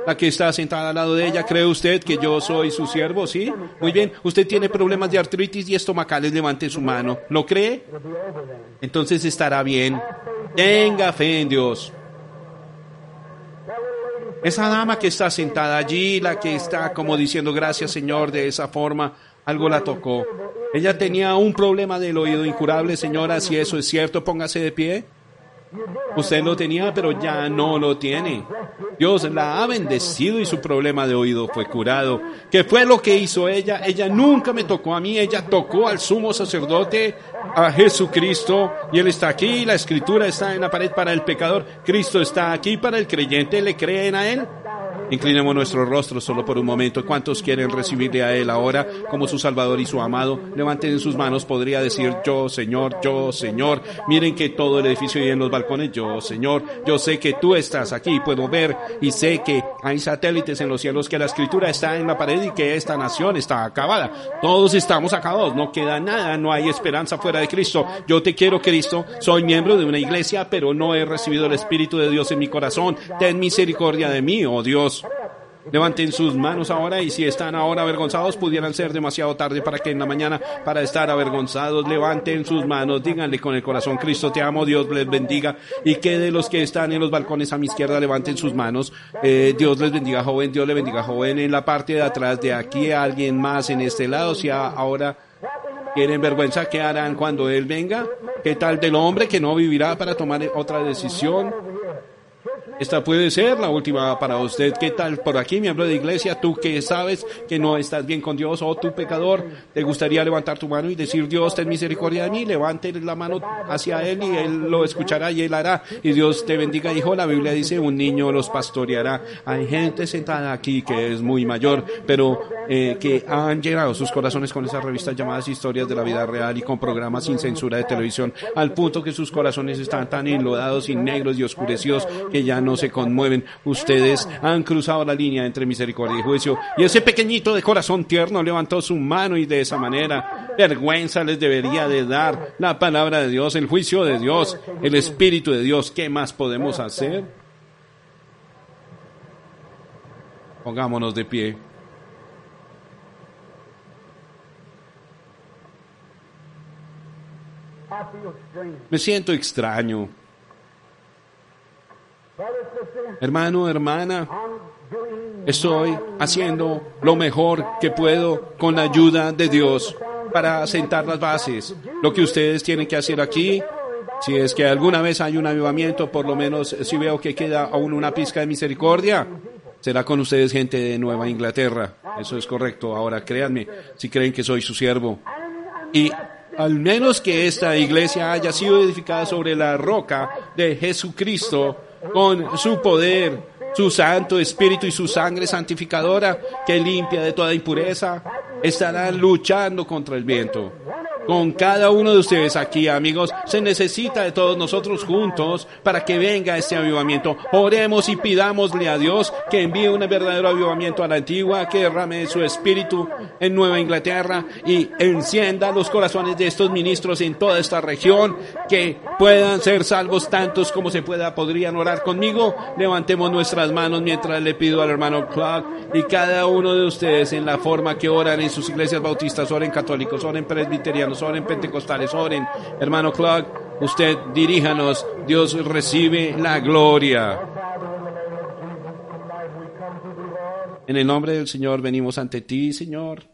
la que está sentada al lado de ella, ¿cree usted que yo soy su siervo? ¿Sí? Muy bien. ¿Usted tiene problemas de artritis y estomacales? Levante su mano. ¿Lo cree? Entonces estará bien. Tenga fe en Dios. Esa dama que está sentada allí, la que está como diciendo gracias Señor de esa forma, algo la tocó. Ella tenía un problema del oído incurable, señora, si eso es cierto, póngase de pie. Usted lo tenía, pero ya no lo tiene. Dios la ha bendecido y su problema de oído fue curado. ¿Qué fue lo que hizo ella? Ella nunca me tocó a mí, ella tocó al sumo sacerdote, a Jesucristo, y Él está aquí, la escritura está en la pared para el pecador, Cristo está aquí para el creyente, ¿le creen a Él? Inclinemos nuestro rostro solo por un momento. ¿Cuántos quieren recibirle a Él ahora como su Salvador y su amado? Levanten sus manos. Podría decir yo, Señor, yo, Señor. Miren que todo el edificio y en los balcones, yo, Señor. Yo sé que tú estás aquí. Puedo ver y sé que hay satélites en los cielos, que la escritura está en la pared y que esta nación está acabada. Todos estamos acabados. No queda nada. No hay esperanza fuera de Cristo. Yo te quiero, Cristo. Soy miembro de una iglesia, pero no he recibido el Espíritu de Dios en mi corazón. Ten misericordia de mí, oh Dios. Levanten sus manos ahora y si están ahora avergonzados pudieran ser demasiado tarde para que en la mañana para estar avergonzados levanten sus manos, díganle con el corazón Cristo te amo, Dios les bendiga y que de los que están en los balcones a mi izquierda levanten sus manos, Eh, Dios les bendiga joven, Dios le bendiga joven en la parte de atrás de aquí alguien más en este lado, si ahora tienen vergüenza, ¿qué harán cuando Él venga? ¿Qué tal del hombre que no vivirá para tomar otra decisión? Esta puede ser la última para usted. ¿Qué tal por aquí, miembro de iglesia? Tú que sabes que no estás bien con Dios o tu pecador, ¿te gustaría levantar tu mano y decir, Dios, ten misericordia de mí? Levante la mano hacia Él y Él lo escuchará y Él hará. Y Dios te bendiga, hijo. La Biblia dice, un niño los pastoreará. Hay gente sentada aquí que es muy mayor, pero eh, que han llenado sus corazones con esas revistas llamadas Historias de la Vida Real y con programas sin censura de televisión, al punto que sus corazones están tan enlodados y negros y oscurecidos que ya no se conmueven. Ustedes han cruzado la línea entre misericordia y juicio. Y ese pequeñito de corazón tierno levantó su mano y de esa manera, vergüenza les debería de dar la palabra de Dios, el juicio de Dios, el Espíritu de Dios. ¿Qué más podemos hacer? Pongámonos de pie. Me siento extraño. Hermano, hermana, estoy haciendo lo mejor que puedo con la ayuda de Dios para sentar las bases. Lo que ustedes tienen que hacer aquí, si es que alguna vez hay un avivamiento, por lo menos si veo que queda aún una pizca de misericordia, será con ustedes gente de Nueva Inglaterra. Eso es correcto. Ahora créanme, si creen que soy su siervo. Y al menos que esta iglesia haya sido edificada sobre la roca de Jesucristo, con su poder, su Santo Espíritu y su sangre santificadora que limpia de toda impureza, estarán luchando contra el viento. Con cada uno de ustedes aquí, amigos, se necesita de todos nosotros juntos para que venga este avivamiento. Oremos y pidámosle a Dios que envíe un verdadero avivamiento a la antigua, que derrame su espíritu en Nueva Inglaterra y encienda los corazones de estos ministros en toda esta región, que puedan ser salvos tantos como se pueda. Podrían orar conmigo. Levantemos nuestras manos mientras le pido al hermano Clark y cada uno de ustedes en la forma que oran en sus iglesias bautistas, oren católicos, oren presbiterianos, oren pentecostales, oren, hermano Clark, usted diríjanos, Dios recibe la gloria. En el nombre del Señor venimos ante ti, Señor.